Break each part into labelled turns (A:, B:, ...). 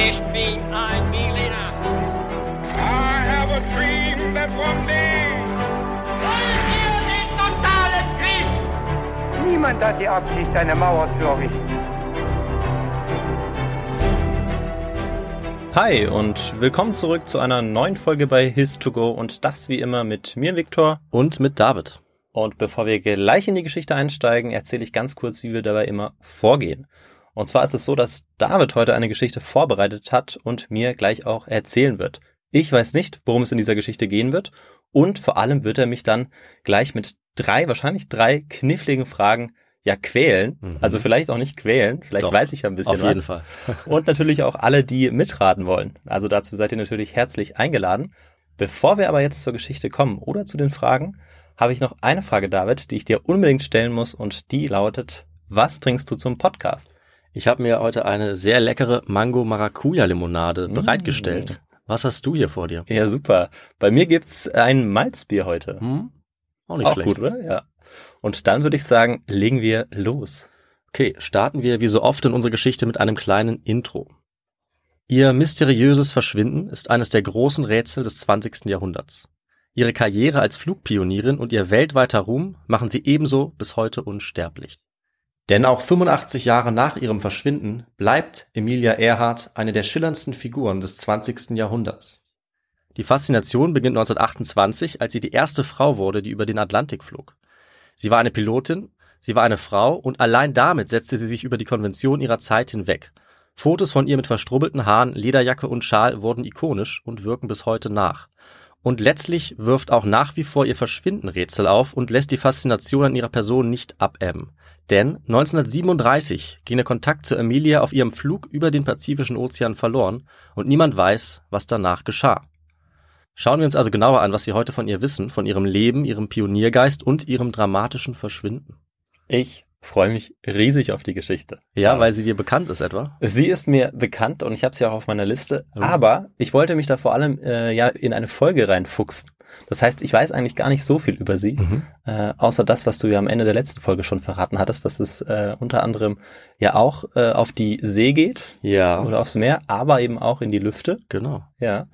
A: Ich bin ein Berliner.
B: I have a dream that one day.
A: Wollen wir den totalen Krieg?
C: Niemand hat die Absicht, eine Mauer zu errichten.
D: Hi und willkommen zurück zu einer neuen Folge bei His2Go und das wie immer mit mir, Viktor.
E: Und mit David.
D: Und bevor wir gleich in die Geschichte einsteigen, erzähle ich ganz kurz, wie wir dabei immer vorgehen. Und zwar ist es so, dass David heute eine Geschichte vorbereitet hat und mir gleich auch erzählen wird. Ich weiß nicht, worum es in dieser Geschichte gehen wird und vor allem wird er mich dann gleich mit drei, wahrscheinlich drei kniffligen Fragen ja quälen.
E: Mhm.
D: Also vielleicht auch nicht quälen, vielleicht
E: Doch,
D: weiß ich ja ein bisschen
E: Auf
D: was.
E: jeden Fall.
D: Und natürlich auch alle, die mitraten wollen. Also dazu seid ihr natürlich herzlich eingeladen. Bevor wir aber jetzt zur Geschichte kommen oder zu den Fragen, habe ich noch eine Frage, David, die ich dir unbedingt stellen muss und die lautet, was trinkst du zum Podcast?
E: Ich habe mir heute eine sehr leckere Mango-Maracuja-Limonade
D: Mm.
E: bereitgestellt. Was hast du hier vor dir?
D: Ja, super. Bei mir gibt's ein Malzbier heute.
E: Hm? Auch nicht
D: Auch
E: schlecht.
D: gut, oder? Ja. Und dann würde ich sagen, legen wir los.
E: Okay, starten wir wie so oft in unserer Geschichte mit einem kleinen Intro. Ihr mysteriöses Verschwinden ist eines der großen Rätsel des 20. Jahrhunderts. Ihre Karriere als Flugpionierin und ihr weltweiter Ruhm machen sie ebenso bis heute unsterblich. Denn auch 85 Jahre nach ihrem Verschwinden bleibt Emilia Earhart eine der schillerndsten Figuren des 20. Jahrhunderts. Die Faszination beginnt 1928, als sie die erste Frau wurde, die über den Atlantik flog. Sie war eine Pilotin, sie war eine Frau und allein damit setzte sie sich über die Konvention ihrer Zeit hinweg. Fotos von ihr mit verstrubbelten Haaren, Lederjacke und Schal wurden ikonisch und wirken bis heute nach. Und letztlich wirft auch nach wie vor ihr Verschwinden Rätsel auf und lässt die Faszination an ihrer Person nicht abebben. Denn 1937 ging der Kontakt zu Emilia auf ihrem Flug über den Pazifischen Ozean verloren und niemand weiß, was danach geschah. Schauen wir uns also genauer an, was wir heute von ihr wissen, von ihrem Leben, ihrem Pioniergeist und ihrem dramatischen Verschwinden.
D: Ich freue mich riesig auf die Geschichte.
E: Ja, weil sie dir bekannt ist etwa?
D: Sie ist mir bekannt und ich habe sie auch auf meiner Liste.
E: Mhm.
D: Aber ich wollte mich da vor allem äh, ja in eine Folge reinfuchsen. Das heißt, ich weiß eigentlich gar nicht so viel über sie,
E: Mhm.
D: äh, außer das, was du ja am Ende der letzten Folge schon verraten hattest, dass es äh, unter anderem ja auch äh, auf die See geht
E: Ja,
D: oder aufs Meer, aber eben auch in die Lüfte.
E: genau.
D: Ja.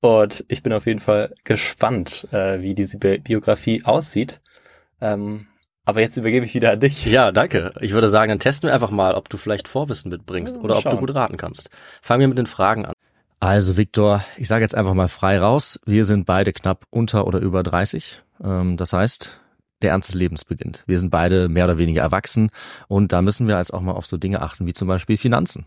D: Und ich bin auf jeden Fall gespannt, äh, wie diese Bi Biografie aussieht. Ähm, aber jetzt übergebe ich wieder an dich.
E: Ja, danke. Ich würde sagen, dann testen wir einfach mal, ob du vielleicht Vorwissen mitbringst
D: Ja,
E: oder ob du
D: schauen.
E: gut raten kannst. Fangen wir mit den Fragen an. Also, Viktor, ich sage jetzt einfach mal frei raus. Wir sind beide knapp unter oder über 30. Ähm, das heißt, der Ernst des Lebens beginnt. Wir sind beide mehr oder weniger erwachsen und da müssen wir jetzt auch mal auf so Dinge achten wie zum Beispiel Finanzen.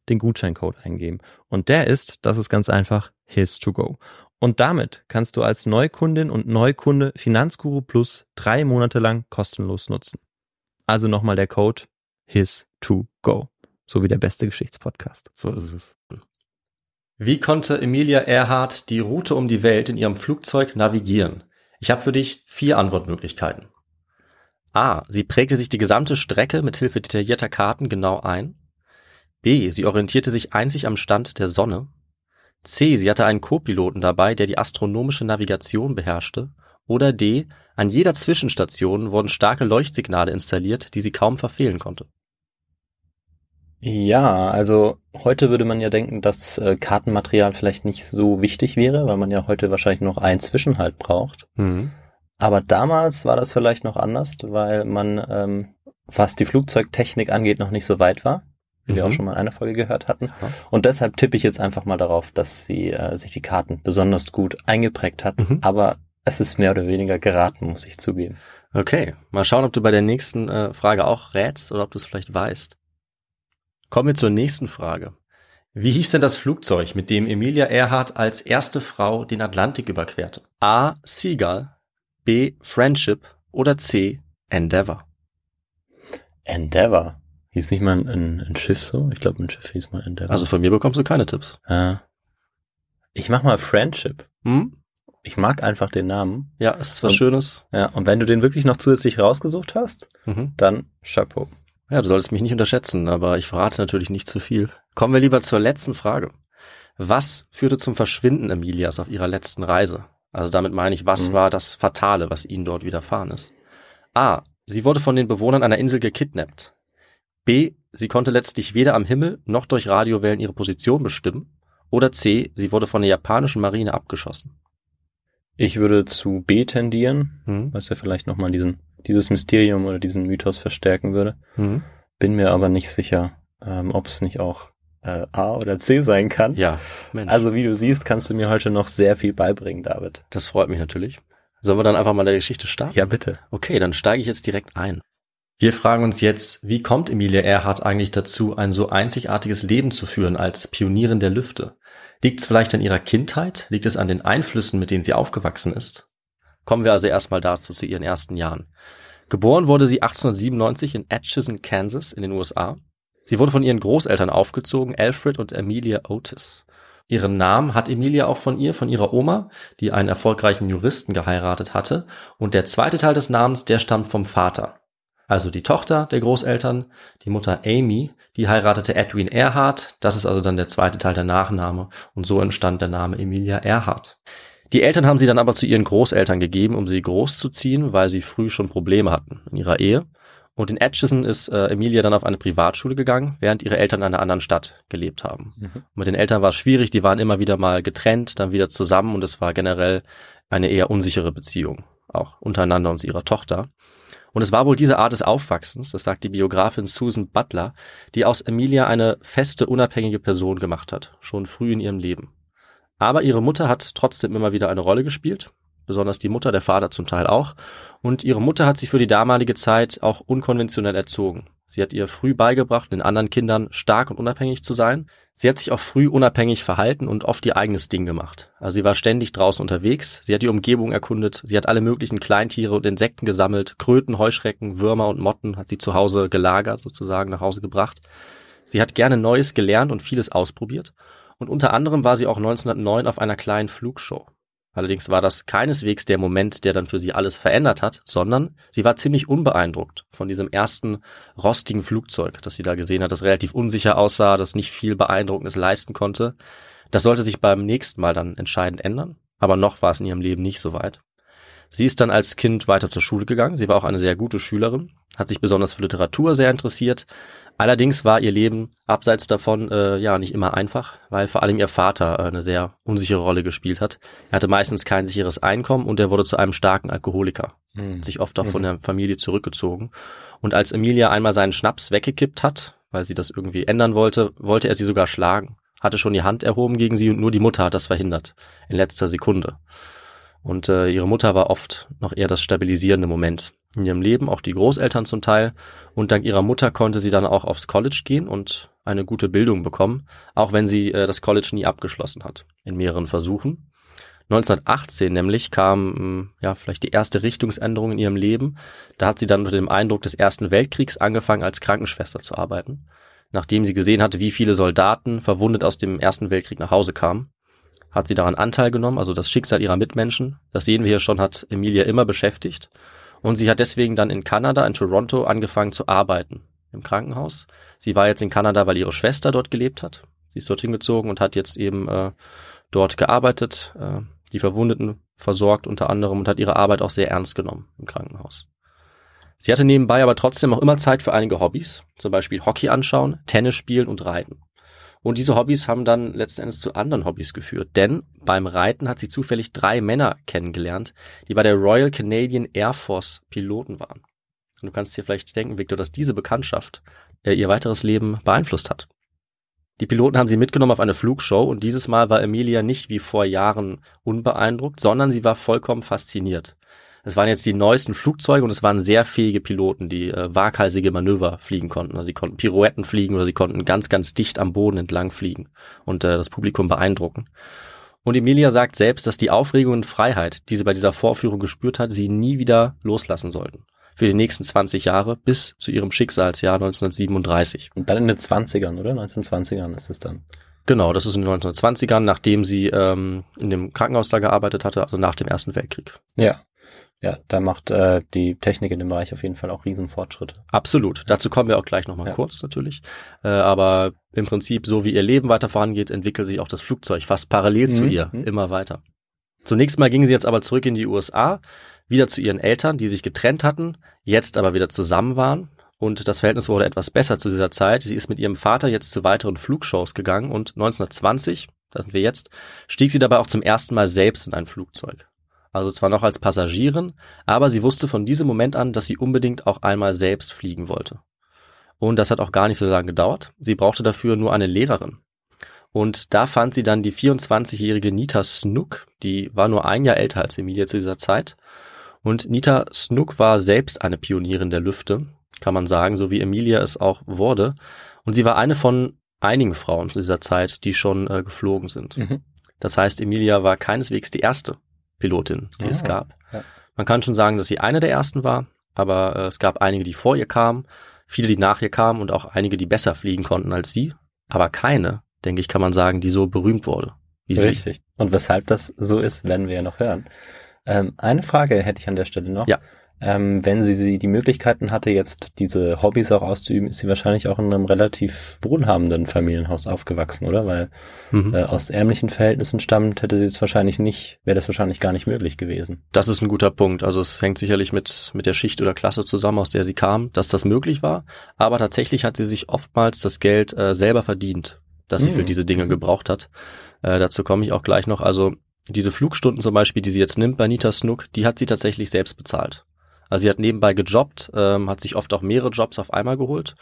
D: den Gutscheincode eingeben. Und der ist, das ist ganz einfach, His2Go. Und damit kannst du als Neukundin und Neukunde Finanzguru Plus drei Monate lang kostenlos nutzen. Also nochmal der Code His2Go. So wie der beste Geschichtspodcast.
E: So ist es. Wie konnte Emilia Earhart die Route um die Welt in ihrem Flugzeug navigieren? Ich habe für dich vier Antwortmöglichkeiten. A. Sie prägte sich die gesamte Strecke mit Hilfe detaillierter Karten genau ein. B. Sie orientierte sich einzig am Stand der Sonne. C. Sie hatte einen Co-Piloten dabei, der die astronomische Navigation beherrschte. Oder D. An jeder Zwischenstation wurden starke Leuchtsignale installiert, die sie kaum verfehlen konnte.
D: Ja, also heute würde man ja denken, dass äh, Kartenmaterial vielleicht nicht so wichtig wäre, weil man ja heute wahrscheinlich noch einen Zwischenhalt braucht.
E: Mhm.
D: Aber damals war das vielleicht noch anders, weil man, ähm, was die Flugzeugtechnik angeht, noch nicht so weit war, wie wir
E: Mhm.
D: auch schon mal in einer Folge gehört hatten.
E: Ja.
D: Und deshalb tippe ich jetzt einfach mal darauf, dass sie äh, sich die Karten besonders gut eingeprägt hat.
E: Mhm.
D: Aber es ist mehr oder weniger geraten, muss ich zugeben.
E: Okay, mal schauen, ob du bei der nächsten äh, Frage auch rätst oder ob du es vielleicht weißt. Kommen wir zur nächsten Frage. Wie hieß denn das Flugzeug, mit dem Emilia Earhart als erste Frau den Atlantik überquerte? A. Seagull, B. Friendship oder C. Endeavour?
D: Endeavour. Hieß nicht mal ein, ein, Schiff so? Ich glaube, ein Schiff hieß mal Endeavour.
E: Also von mir bekommst du keine Tipps.
D: Ja. Ich mach mal Friendship.
E: Hm?
D: Ich mag einfach den Namen.
E: Ja, es ist was
D: Und-
E: Schönes.
D: Ja, und wenn du den wirklich noch zusätzlich rausgesucht hast,
E: Mhm.
D: dann Chapeau.
E: Ja, du solltest mich nicht unterschätzen, aber ich verrate natürlich nicht zu viel. Kommen wir lieber zur letzten Frage. Was führte zum Verschwinden Emilias auf ihrer letzten Reise? Also damit meine ich, was
D: Mhm.
E: war das Fatale, was ihnen dort widerfahren ist? A. Sie wurde von den Bewohnern einer Insel gekidnappt. B. Sie konnte letztlich weder am Himmel noch durch Radiowellen ihre Position bestimmen. Oder C. Sie wurde von der japanischen Marine abgeschossen.
D: Ich würde zu B tendieren,
E: Mhm.
D: was ja vielleicht nochmal diesen, dieses Mysterium oder diesen Mythos verstärken würde.
E: Mhm.
D: Bin mir aber nicht sicher, ähm, ob es nicht auch äh, A oder C sein kann.
E: Ja, Mensch.
D: Also wie du siehst, kannst du mir heute noch sehr viel beibringen, David.
E: das freut mich natürlich. Sollen wir dann einfach mal der Geschichte starten?
D: Ja, bitte.
E: Okay, dann steige ich jetzt direkt ein. Wir fragen uns jetzt, wie kommt Emilia Earhart eigentlich dazu, ein so einzigartiges Leben zu führen als Pionierin der Lüfte? Liegt es vielleicht an ihrer Kindheit? Liegt es an den Einflüssen, mit denen sie aufgewachsen ist? Kommen wir also erstmal dazu zu ihren ersten Jahren. Geboren wurde sie 1897 in Atchison, Kansas in den USA. Sie wurde von ihren Großeltern aufgezogen, Alfred und Amelia Otis. Ihren Namen hat Emilia auch von ihr, von ihrer Oma, die einen erfolgreichen Juristen geheiratet hatte. Und der zweite Teil des Namens, der stammt vom Vater. Also die Tochter der Großeltern, die Mutter Amy, die heiratete Edwin Earhart. Das ist also dann der zweite Teil der Nachname. Und so entstand der Name Emilia Earhart. Die Eltern haben sie dann aber zu ihren Großeltern gegeben, um sie großzuziehen, weil sie früh schon Probleme hatten in ihrer Ehe. Und in Atchison ist äh, Emilia dann auf eine Privatschule gegangen, während ihre Eltern in einer anderen Stadt gelebt haben.
D: Mhm.
E: Mit den Eltern war es schwierig, die waren immer wieder mal getrennt, dann wieder zusammen und es war generell eine eher unsichere Beziehung, auch untereinander und zu ihrer Tochter. Und es war wohl diese Art des Aufwachsens, das sagt die Biografin Susan Butler, die aus Emilia eine feste, unabhängige Person gemacht hat, schon früh in ihrem Leben. Aber ihre Mutter hat trotzdem immer wieder eine Rolle gespielt, besonders die Mutter, der Vater zum Teil auch. Und ihre Mutter hat sie für die damalige Zeit auch unkonventionell erzogen. Sie hat ihr früh beigebracht, den anderen Kindern stark und unabhängig zu sein. Sie hat sich auch früh unabhängig verhalten und oft ihr eigenes Ding gemacht. Also sie war ständig draußen unterwegs, sie hat die Umgebung erkundet, sie hat alle möglichen Kleintiere und Insekten gesammelt, Kröten, Heuschrecken, Würmer und Motten hat sie zu Hause gelagert, sozusagen nach Hause gebracht. Sie hat gerne Neues gelernt und vieles ausprobiert. Und unter anderem war sie auch 1909 auf einer kleinen Flugshow. Allerdings war das keineswegs der Moment, der dann für sie alles verändert hat, sondern sie war ziemlich unbeeindruckt von diesem ersten rostigen Flugzeug, das sie da gesehen hat, das relativ unsicher aussah, das nicht viel Beeindruckendes leisten konnte. Das sollte sich beim nächsten Mal dann entscheidend ändern, aber noch war es in ihrem Leben nicht so weit. Sie ist dann als Kind weiter zur Schule gegangen, sie war auch eine sehr gute Schülerin, hat sich besonders für Literatur sehr interessiert, Allerdings war ihr Leben abseits davon äh, ja nicht immer einfach, weil vor allem ihr Vater äh, eine sehr unsichere Rolle gespielt hat. Er hatte meistens kein sicheres Einkommen und er wurde zu einem starken Alkoholiker,
D: Mhm.
E: sich oft auch von der Familie zurückgezogen. Und als Emilia einmal seinen Schnaps weggekippt hat, weil sie das irgendwie ändern wollte, wollte er sie sogar schlagen, hatte schon die Hand erhoben gegen sie und nur die Mutter hat das verhindert, in letzter Sekunde. Und äh, ihre Mutter war oft noch eher das stabilisierende Moment in ihrem Leben, auch die Großeltern zum Teil. Und dank ihrer Mutter konnte sie dann auch aufs College gehen und eine gute Bildung bekommen, auch wenn sie äh, das College nie abgeschlossen hat, in mehreren Versuchen. 1918 nämlich kam hm, ja vielleicht die erste Richtungsänderung in ihrem Leben. Da hat sie dann unter dem Eindruck des Ersten Weltkriegs angefangen, als Krankenschwester zu arbeiten, nachdem sie gesehen hatte, wie viele Soldaten verwundet aus dem Ersten Weltkrieg nach Hause kamen. Hat sie daran Anteil genommen, also das Schicksal ihrer Mitmenschen, das sehen wir hier schon, hat Emilia immer beschäftigt. Und sie hat deswegen dann in Kanada, in Toronto, angefangen zu arbeiten im Krankenhaus. Sie war jetzt in Kanada, weil ihre Schwester dort gelebt hat. Sie ist dorthin gezogen und hat jetzt eben äh, dort gearbeitet, äh, die Verwundeten versorgt unter anderem und hat ihre Arbeit auch sehr ernst genommen im Krankenhaus. Sie hatte nebenbei aber trotzdem auch immer Zeit für einige Hobbys, zum Beispiel Hockey anschauen, Tennis spielen und Reiten. Und diese Hobbys haben dann letzten Endes zu anderen Hobbys geführt, denn beim Reiten hat sie zufällig drei Männer kennengelernt, die bei der Royal Canadian Air Force Piloten waren. Und du kannst dir vielleicht denken, Victor, dass diese Bekanntschaft äh, ihr weiteres Leben beeinflusst hat. Die Piloten haben sie mitgenommen auf eine Flugshow und dieses Mal war Emilia nicht wie vor Jahren unbeeindruckt, sondern sie war vollkommen fasziniert. Es waren jetzt die neuesten Flugzeuge und es waren sehr fähige Piloten, die äh, waghalsige Manöver fliegen konnten. Also sie konnten Pirouetten fliegen oder sie konnten ganz, ganz dicht am Boden entlang fliegen und äh, das Publikum beeindrucken. Und Emilia sagt selbst, dass die Aufregung und Freiheit, die sie bei dieser Vorführung gespürt hat, sie nie wieder loslassen sollten für die nächsten 20 Jahre bis zu ihrem Schicksalsjahr 1937.
D: Und dann in den 20ern, oder? 1920ern ist es dann.
E: Genau, das ist in den 1920ern, nachdem sie ähm, in dem Krankenhaus da gearbeitet hatte, also nach dem Ersten Weltkrieg.
D: Ja. Ja, da macht äh, die Technik in dem Bereich auf jeden Fall auch Riesenfortschritte.
E: Absolut. Dazu kommen wir auch gleich nochmal ja. kurz natürlich. Äh, aber im Prinzip, so wie ihr Leben weiter vorangeht, entwickelt sich auch das Flugzeug fast parallel mhm. zu ihr mhm. immer weiter. Zunächst mal ging sie jetzt aber zurück in die USA, wieder zu ihren Eltern, die sich getrennt hatten, jetzt aber wieder zusammen waren. Und das Verhältnis wurde etwas besser zu dieser Zeit. Sie ist mit ihrem Vater jetzt zu weiteren Flugshows gegangen und 1920, da sind wir jetzt, stieg sie dabei auch zum ersten Mal selbst in ein Flugzeug. Also zwar noch als Passagierin, aber sie wusste von diesem Moment an, dass sie unbedingt auch einmal selbst fliegen wollte. Und das hat auch gar nicht so lange gedauert. Sie brauchte dafür nur eine Lehrerin. Und da fand sie dann die 24-jährige Nita Snook, die war nur ein Jahr älter als Emilia zu dieser Zeit und Nita Snook war selbst eine Pionierin der Lüfte, kann man sagen, so wie Emilia es auch wurde. Und sie war eine von einigen Frauen zu dieser Zeit, die schon äh, geflogen sind. Mhm. Das heißt, Emilia war keineswegs die erste Pilotin, die ah, es gab. Ja. Man kann schon sagen, dass sie eine der ersten war, aber äh, es gab einige, die vor ihr kamen, viele, die nach ihr kamen und auch einige, die besser fliegen konnten als sie, aber keine, denke ich, kann man sagen, die so berühmt wurde.
D: Wie Richtig. Sie. Und weshalb das so ist, werden wir ja noch hören. Ähm, eine Frage hätte ich an der Stelle noch.
E: Ja.
D: Ähm, wenn sie, sie die Möglichkeiten hatte, jetzt diese Hobbys auch auszuüben, ist sie wahrscheinlich auch in einem relativ wohlhabenden Familienhaus aufgewachsen, oder? Weil mhm. äh, aus ärmlichen Verhältnissen stammt, hätte sie es wahrscheinlich nicht, wäre das wahrscheinlich gar nicht möglich gewesen.
E: Das ist ein guter Punkt. Also es hängt sicherlich mit, mit der Schicht oder Klasse zusammen, aus der sie kam, dass das möglich war. Aber tatsächlich hat sie sich oftmals das Geld äh, selber verdient, das sie mhm. für diese Dinge gebraucht hat. Äh, dazu komme ich auch gleich noch. Also diese Flugstunden zum Beispiel, die sie jetzt nimmt bei Nita Snook, die hat sie tatsächlich selbst bezahlt. Also sie hat nebenbei gejobbt, ähm, hat sich oft auch mehrere Jobs auf einmal geholt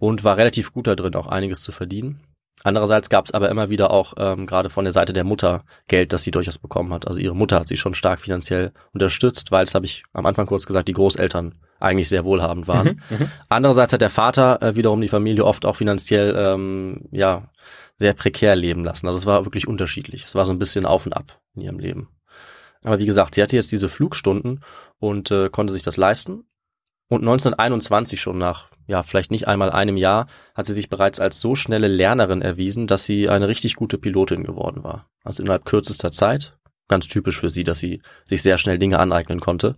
E: und war relativ gut da drin, auch einiges zu verdienen. Andererseits gab es aber immer wieder auch ähm, gerade von der Seite der Mutter Geld, das sie durchaus bekommen hat. Also ihre Mutter hat sie schon stark finanziell unterstützt, weil es, habe ich am Anfang kurz gesagt, die Großeltern eigentlich sehr wohlhabend waren. Mhm, mhm. Andererseits hat der Vater äh, wiederum die Familie oft auch finanziell ähm, ja sehr prekär leben lassen. Also es war wirklich unterschiedlich. Es war so ein bisschen auf und ab in ihrem Leben. Aber wie gesagt, sie hatte jetzt diese Flugstunden und äh, konnte sich das leisten. Und 1921 schon nach, ja, vielleicht nicht einmal einem Jahr, hat sie sich bereits als so schnelle Lernerin erwiesen, dass sie eine richtig gute Pilotin geworden war. Also innerhalb kürzester Zeit. Ganz typisch für sie, dass sie sich sehr schnell Dinge aneignen konnte.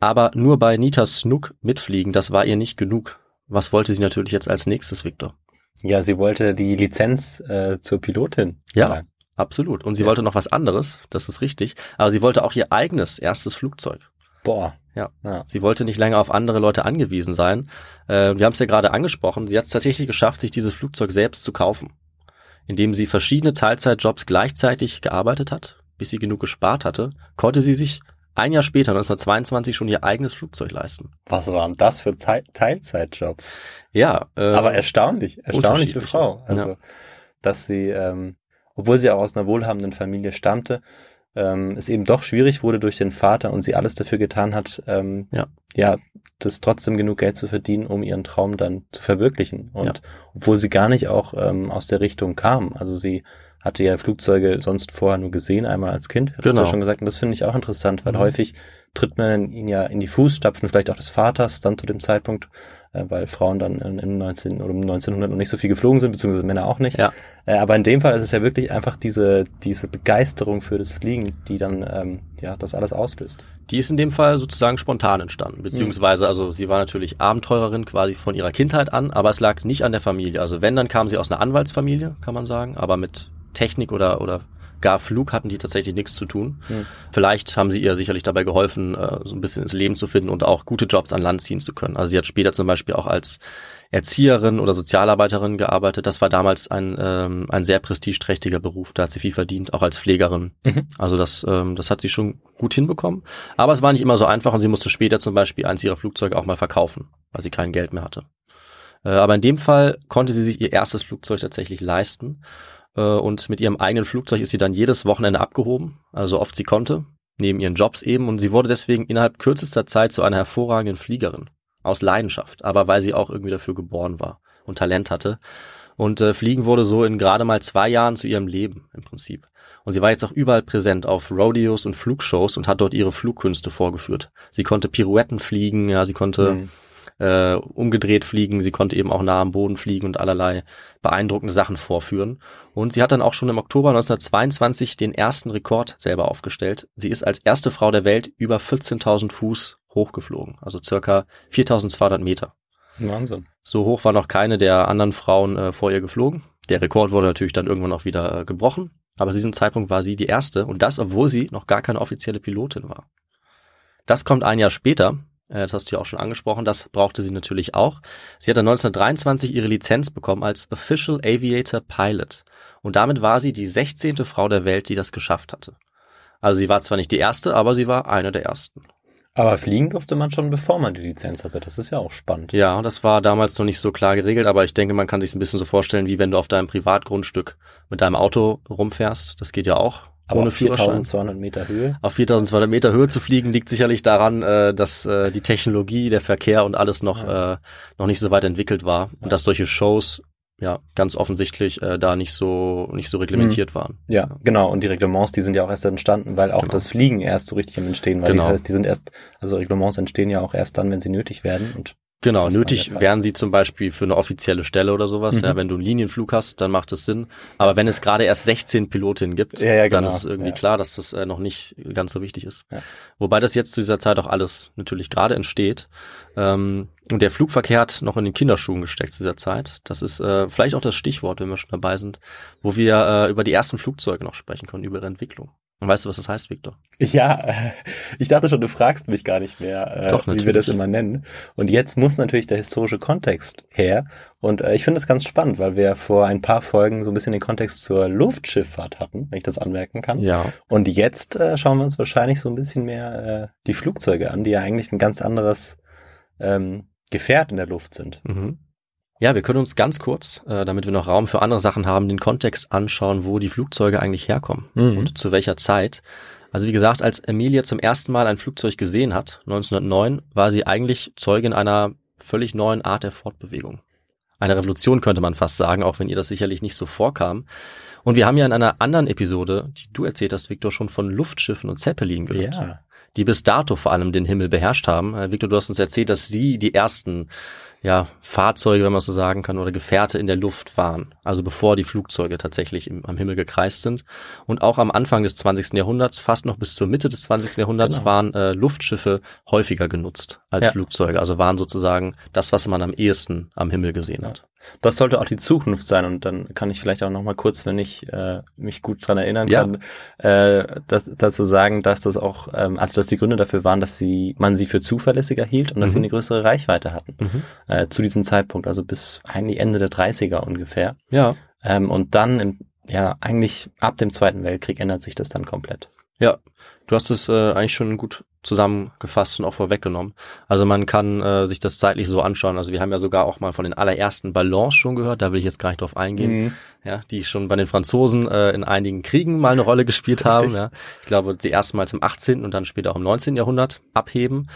E: Aber nur bei Nita Snook mitfliegen, das war ihr nicht genug. Was wollte sie natürlich jetzt als nächstes, Victor?
D: Ja, sie wollte die Lizenz äh, zur Pilotin.
E: Ja. Absolut. Und sie ja. wollte noch was anderes, das ist richtig. Aber sie wollte auch ihr eigenes erstes Flugzeug.
D: Boah.
E: Ja. ja. Sie wollte nicht länger auf andere Leute angewiesen sein. Äh, wir haben es ja gerade angesprochen. Sie hat es tatsächlich geschafft, sich dieses Flugzeug selbst zu kaufen. Indem sie verschiedene Teilzeitjobs gleichzeitig gearbeitet hat, bis sie genug gespart hatte, konnte sie sich ein Jahr später, 1922, schon ihr eigenes Flugzeug leisten.
D: Was waren das für Zeit Teilzeitjobs?
E: Ja.
D: Äh, Aber erstaunlich, erstaunlich für Frau. Also, ja. dass sie, ähm, obwohl sie auch aus einer wohlhabenden Familie stammte, ähm, es eben doch schwierig wurde durch den Vater und sie alles dafür getan hat, ähm,
E: Ja.
D: ja, das trotzdem genug Geld zu verdienen, um ihren Traum dann zu verwirklichen. Und
E: Ja.
D: obwohl sie gar nicht auch ähm, aus der Richtung kam. Also sie hatte ja Flugzeuge sonst vorher nur gesehen, einmal als Kind, hat
E: Genau.
D: ja schon gesagt. Und das finde ich auch interessant, weil
E: Mhm.
D: häufig tritt man ihn ja in die Fußstapfen, vielleicht auch des Vaters dann zu dem Zeitpunkt, äh, weil Frauen dann im 19 oder um 1900 noch nicht so viel geflogen sind, beziehungsweise Männer auch nicht.
E: Ja.
D: Äh, aber in dem Fall ist es ja wirklich einfach diese, diese Begeisterung für das Fliegen, die dann ähm, ja das alles auslöst.
E: Die ist in dem Fall sozusagen spontan entstanden, beziehungsweise, also sie war natürlich Abenteurerin quasi von ihrer Kindheit an, aber es lag nicht an der Familie. Also wenn, dann kam sie aus einer Anwaltsfamilie, kann man sagen, aber mit Technik oder, oder gar Flug hatten die tatsächlich nichts zu tun.
D: Hm.
E: Vielleicht haben sie ihr sicherlich dabei geholfen, äh, so ein bisschen ins Leben zu finden und auch gute Jobs an Land ziehen zu können. Also sie hat später zum Beispiel auch als Erzieherin oder Sozialarbeiterin gearbeitet. Das war damals ein, ähm, ein sehr prestigeträchtiger Beruf. Da hat sie viel verdient, auch als Pflegerin.
D: Mhm.
E: Also das, ähm, das hat sie schon gut hinbekommen. Aber es war nicht immer so einfach und sie musste später zum Beispiel eins ihrer Flugzeuge auch mal verkaufen, weil sie kein Geld mehr hatte. Äh, aber in dem Fall konnte sie sich ihr erstes Flugzeug tatsächlich leisten. Äh, und mit ihrem eigenen Flugzeug ist sie dann jedes Wochenende abgehoben, also so oft sie konnte, neben ihren Jobs eben. Und sie wurde deswegen innerhalb kürzester Zeit zu einer hervorragenden Fliegerin. Aus Leidenschaft, aber weil sie auch irgendwie dafür geboren war und Talent hatte. Und äh, Fliegen wurde so in gerade mal zwei Jahren zu ihrem Leben im Prinzip. Und sie war jetzt auch überall präsent auf Rodeos und Flugshows und hat dort ihre Flugkünste vorgeführt. Sie konnte Pirouetten fliegen, ja, sie konnte
D: Mhm.
E: Äh, umgedreht fliegen, sie konnte eben auch nah am Boden fliegen und allerlei beeindruckende Sachen vorführen. Und sie hat dann auch schon im Oktober 1922 den ersten Rekord selber aufgestellt. Sie ist als erste Frau der Welt über 14.000 Fuß hochgeflogen, also circa 4.200 Meter.
D: Wahnsinn.
E: So hoch war noch keine der anderen Frauen äh, vor ihr geflogen. Der Rekord wurde natürlich dann irgendwann auch wieder äh, gebrochen. Aber zu diesem Zeitpunkt war sie die erste und das, obwohl sie noch gar keine offizielle Pilotin war. Das kommt ein Jahr später. Äh, das hast du ja auch schon angesprochen. Das brauchte sie natürlich auch. Sie hat dann 1923 ihre Lizenz bekommen als Official Aviator Pilot. Und damit war sie die 16. Frau der Welt, die das geschafft hatte. Also sie war zwar nicht die erste, aber sie war eine der ersten.
D: Aber fliegen durfte man schon, bevor man die Lizenz hatte. Das ist ja auch spannend.
E: Ja, das war damals noch nicht so klar geregelt, aber ich denke, man kann sich ein bisschen so vorstellen, wie wenn du auf deinem Privatgrundstück mit deinem Auto rumfährst. Das geht ja auch
D: Aber
E: ohne
D: auf
E: Führerschein.
D: 4200 Meter Höhe.
E: Auf 4200 Meter Höhe zu fliegen liegt sicherlich daran, äh, dass äh, die Technologie, der Verkehr und alles noch äh, noch nicht so weit entwickelt war und dass solche Shows ja ganz offensichtlich äh, da nicht so nicht so reglementiert waren.
D: Ja, genau. Und die Reglements, die sind ja auch erst entstanden, weil auch
E: Genau.
D: das Fliegen erst so richtig am Entstehen war.
E: Genau.
D: Das heißt, die sind erst, also Reglements entstehen ja auch erst dann, wenn sie nötig werden. Und
E: Genau,
D: Das
E: nötig
D: Fall.
E: wären sie zum Beispiel für eine offizielle Stelle oder sowas.
D: Mhm.
E: Ja, wenn du einen Linienflug hast, dann macht es Sinn. Aber wenn es gerade erst 16 Pilotinnen gibt,
D: Ja, ja,
E: dann
D: genau.
E: ist irgendwie
D: Ja.
E: klar, dass das äh, noch nicht ganz so wichtig ist. Wobei das jetzt zu dieser Zeit auch alles natürlich gerade entsteht. Ähm, und der Flugverkehr hat noch in den Kinderschuhen gesteckt zu dieser Zeit. Das ist äh, vielleicht auch das Stichwort, wenn wir schon dabei sind, wo wir äh, über die ersten Flugzeuge noch sprechen können, über ihre Entwicklung. Und weißt du, was das heißt, Victor?
D: ja, äh, ich dachte schon, du fragst mich gar nicht mehr, äh,
E: Doch,
D: wie wir das immer nennen. Und jetzt muss natürlich der historische Kontext her. Und äh, ich finde es ganz spannend, weil wir vor ein paar Folgen so ein bisschen den Kontext zur Luftschifffahrt hatten, wenn ich das anmerken kann.
E: Ja.
D: Und jetzt äh, schauen wir uns wahrscheinlich so ein bisschen mehr äh, die Flugzeuge an, die ja eigentlich ein ganz anderes ähm, Gefährt in der Luft sind.
E: Mhm. Ja, wir können uns ganz kurz, äh, damit wir noch Raum für andere Sachen haben, den Kontext anschauen, wo die Flugzeuge eigentlich herkommen
D: Mhm.
E: und zu welcher Zeit. Also wie gesagt, als Emilia zum ersten Mal ein Flugzeug gesehen hat, 1909, war sie eigentlich Zeugin einer völlig neuen Art der Fortbewegung. Eine Revolution könnte man fast sagen, auch wenn ihr das sicherlich nicht so vorkam. Und wir haben ja in einer anderen Episode, die du erzählt hast, Victor, schon von Luftschiffen und Zeppelin gehört
D: Ja.
E: die bis dato vor allem den Himmel beherrscht haben. Äh, Victor, du hast uns erzählt, dass sie die ersten ja, Fahrzeuge, wenn man so sagen kann, oder Gefährte in der Luft waren. Also bevor die Flugzeuge tatsächlich im, am Himmel gekreist sind. Und auch am Anfang des 20. Jahrhunderts, fast noch bis zur Mitte des 20. Jahrhunderts,
D: Genau.
E: waren äh, Luftschiffe häufiger genutzt als
D: Ja.
E: Flugzeuge. Also waren sozusagen das, was man am ehesten am Himmel gesehen hat.
D: Das sollte auch die Zukunft sein und dann kann ich vielleicht auch noch mal kurz, wenn ich äh, mich gut dran erinnern
E: Ja.
D: kann, äh, das, dazu sagen, dass das auch, ähm, also dass die Gründe dafür waren, dass sie man sie für zuverlässiger hielt und dass
E: Mhm.
D: sie eine größere Reichweite hatten
E: Mhm.
D: äh, zu diesem Zeitpunkt, also bis eigentlich Ende der 30er ungefähr.
E: Ja.
D: Ähm, und dann, im, ja, eigentlich ab dem Zweiten Weltkrieg ändert sich das dann komplett.
E: Ja, du hast es äh, eigentlich schon gut zusammengefasst und auch vorweggenommen. Also man kann äh, sich das zeitlich so anschauen. Also wir haben ja sogar auch mal von den allerersten Ballons schon gehört, da will ich jetzt gar nicht drauf eingehen, mhm. ja, die schon bei den Franzosen äh, in einigen Kriegen mal eine Rolle gespielt haben. Ja. Ich glaube, die ersten Mal zum 18. und dann später auch im 19. Jahrhundert abheben.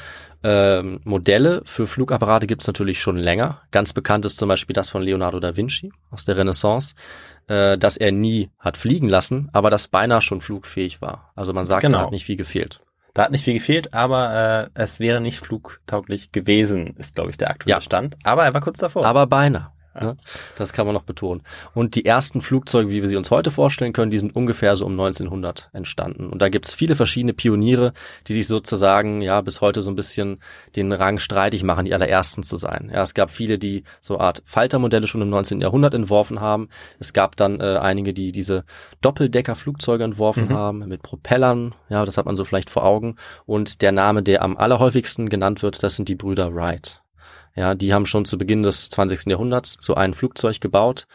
E: Ähm, Modelle für Flugapparate gibt es natürlich schon länger. Ganz bekannt ist zum Beispiel das von Leonardo da Vinci aus der Renaissance, äh, dass er nie hat fliegen lassen, aber das beinahe schon flugfähig war. Also man sagt, genau. da hat nicht viel gefehlt.
D: Da hat nicht viel gefehlt, aber äh, es wäre nicht flugtauglich gewesen, ist, glaube ich, der aktuelle ja. Stand. Aber er war kurz davor.
E: Aber beinahe. Ne? Das kann man noch betonen. Und die ersten Flugzeuge, wie wir sie uns heute vorstellen können, die sind ungefähr so um 1900 entstanden. Und da gibt's viele verschiedene Pioniere, die sich sozusagen ja bis heute so ein bisschen den Rang streitig machen, die allerersten zu sein. Ja, es gab viele, die so Art Faltermodelle schon im 19. Jahrhundert entworfen haben. Es gab dann äh, einige, die diese Doppeldecker-Flugzeuge entworfen mhm. haben mit Propellern. Ja, das hat man so vielleicht vor Augen. Und der Name, der am allerhäufigsten genannt wird, das sind die Brüder Wright. Ja, die haben schon zu Beginn des 20. Jahrhunderts so ein Flugzeug gebaut.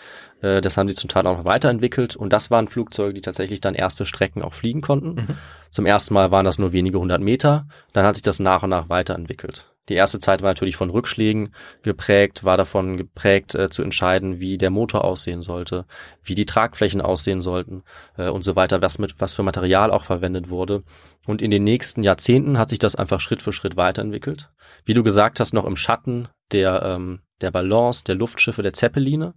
E: Äh, das haben sie zum Teil auch noch weiterentwickelt und das waren Flugzeuge, die tatsächlich dann erste Strecken auch fliegen konnten. Mhm. Zum ersten Mal waren das nur wenige hundert Meter. Dann hat sich das nach und nach weiterentwickelt. Die erste Zeit war natürlich von Rückschlägen geprägt, war davon geprägt äh, zu entscheiden, wie der Motor aussehen sollte, wie die Tragflächen aussehen sollten äh, und so weiter, was mit was für Material auch verwendet wurde. Und in den nächsten Jahrzehnten hat sich das einfach Schritt für Schritt weiterentwickelt. Wie du gesagt hast, noch im Schatten der ähm, der Ballons, der Luftschiffe, der Zeppeline.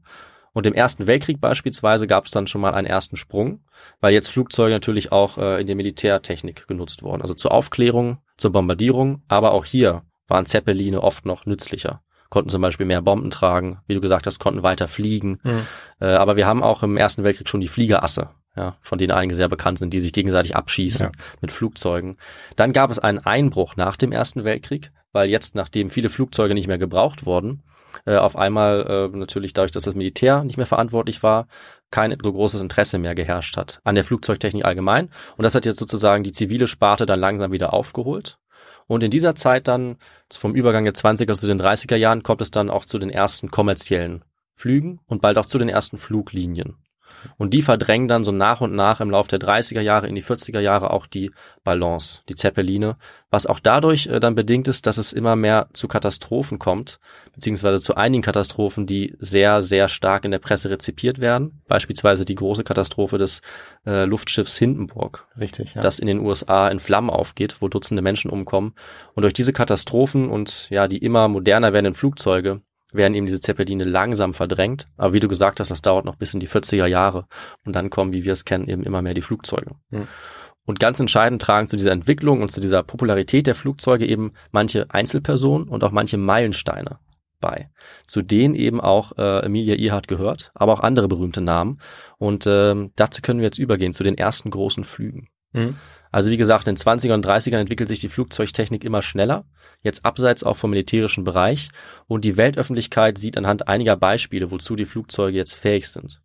E: Und im Ersten Weltkrieg beispielsweise gab es dann schon mal einen ersten Sprung, weil jetzt Flugzeuge natürlich auch äh, in der Militärtechnik genutzt wurden. Also zur Aufklärung, zur Bombardierung, aber auch hier waren Zeppeline oft noch nützlicher. Konnten zum Beispiel mehr Bomben tragen, wie du gesagt hast, konnten weiter fliegen. Mhm. Äh, aber wir haben auch im Ersten Weltkrieg schon die Fliegerasse, ja, von denen einige sehr bekannt sind, die sich gegenseitig abschießen ja. mit Flugzeugen. Dann gab es einen Einbruch nach dem Ersten Weltkrieg, weil jetzt, nachdem viele Flugzeuge nicht mehr gebraucht wurden, äh, auf einmal äh, natürlich dadurch, dass das Militär nicht mehr verantwortlich war, kein so großes Interesse mehr geherrscht hat an der Flugzeugtechnik allgemein. Und das hat jetzt sozusagen die zivile Sparte dann langsam wieder aufgeholt. Und in dieser Zeit dann, vom Übergang der 20er zu den 30er Jahren, kommt es dann auch zu den ersten kommerziellen Flügen und bald auch zu den ersten Fluglinien. Und die verdrängen dann so nach und nach im Laufe der 30er Jahre in die 40er Jahre auch die Ballons, die Zeppeline, was auch dadurch äh, dann bedingt ist, dass es immer mehr zu Katastrophen kommt, beziehungsweise zu einigen Katastrophen, die sehr, sehr stark in der Presse rezipiert werden. Beispielsweise die große Katastrophe des äh, Luftschiffs Hindenburg.
D: Richtig,
E: ja. Das in den USA in Flammen aufgeht, wo Dutzende Menschen umkommen. Und durch diese Katastrophen und ja, die immer moderner werdenden Flugzeuge werden eben diese Zeppeline langsam verdrängt. Aber wie du gesagt hast, das dauert noch bis in die 40er Jahre. Und dann kommen, wie wir es kennen, eben immer mehr die Flugzeuge. Mhm. Und ganz entscheidend tragen zu dieser Entwicklung und zu dieser Popularität der Flugzeuge eben manche Einzelpersonen und auch manche Meilensteine bei, zu denen eben auch äh, Emilia Earhart gehört, aber auch andere berühmte Namen. Und äh, dazu können wir jetzt übergehen, zu den ersten großen Flügen. Mhm. Also wie gesagt, in den 20er und 30ern entwickelt sich die Flugzeugtechnik immer schneller, jetzt abseits auch vom militärischen Bereich und die Weltöffentlichkeit sieht anhand einiger Beispiele, wozu die Flugzeuge jetzt fähig sind.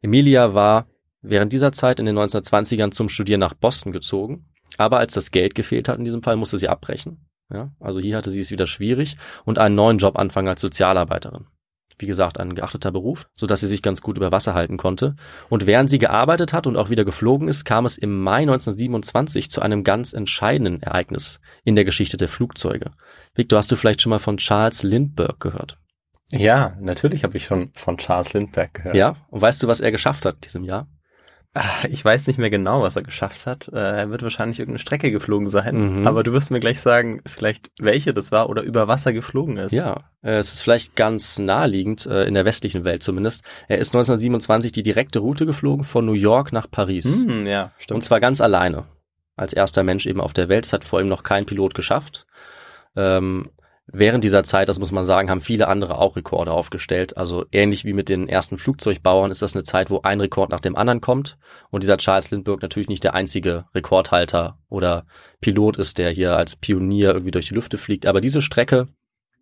E: Emilia war während dieser Zeit in den 1920ern zum Studieren nach Boston gezogen, aber als das Geld gefehlt hat in diesem Fall, musste sie abbrechen. Ja, also hier hatte sie es wieder schwierig und einen neuen Job anfangen als Sozialarbeiterin wie gesagt, ein geachteter Beruf, so dass sie sich ganz gut über Wasser halten konnte. Und während sie gearbeitet hat und auch wieder geflogen ist, kam es im Mai 1927 zu einem ganz entscheidenden Ereignis in der Geschichte der Flugzeuge. Victor, hast du vielleicht schon mal von Charles Lindbergh gehört?
D: Ja, natürlich habe ich schon von Charles Lindbergh gehört.
E: Ja, und weißt du, was er geschafft hat in diesem Jahr?
D: Ah, ich weiß nicht mehr genau, was er geschafft hat. Äh, er wird wahrscheinlich irgendeine Strecke geflogen sein. Mhm. Aber du wirst mir gleich sagen, vielleicht welche das war oder über was er geflogen ist.
E: Ja, äh, es ist vielleicht ganz naheliegend, äh, in der westlichen Welt zumindest. Er ist 1927 die direkte Route geflogen von New York nach Paris.
D: Mhm, ja,
E: stimmt. Und zwar ganz alleine. Als erster Mensch eben auf der Welt. Das hat vor ihm noch kein Pilot geschafft. Ähm, Während dieser Zeit, das muss man sagen, haben viele andere auch Rekorde aufgestellt. Also ähnlich wie mit den ersten Flugzeugbauern ist das eine Zeit, wo ein Rekord nach dem anderen kommt. Und dieser Charles Lindbergh natürlich nicht der einzige Rekordhalter oder Pilot ist, der hier als Pionier irgendwie durch die Lüfte fliegt. Aber diese Strecke,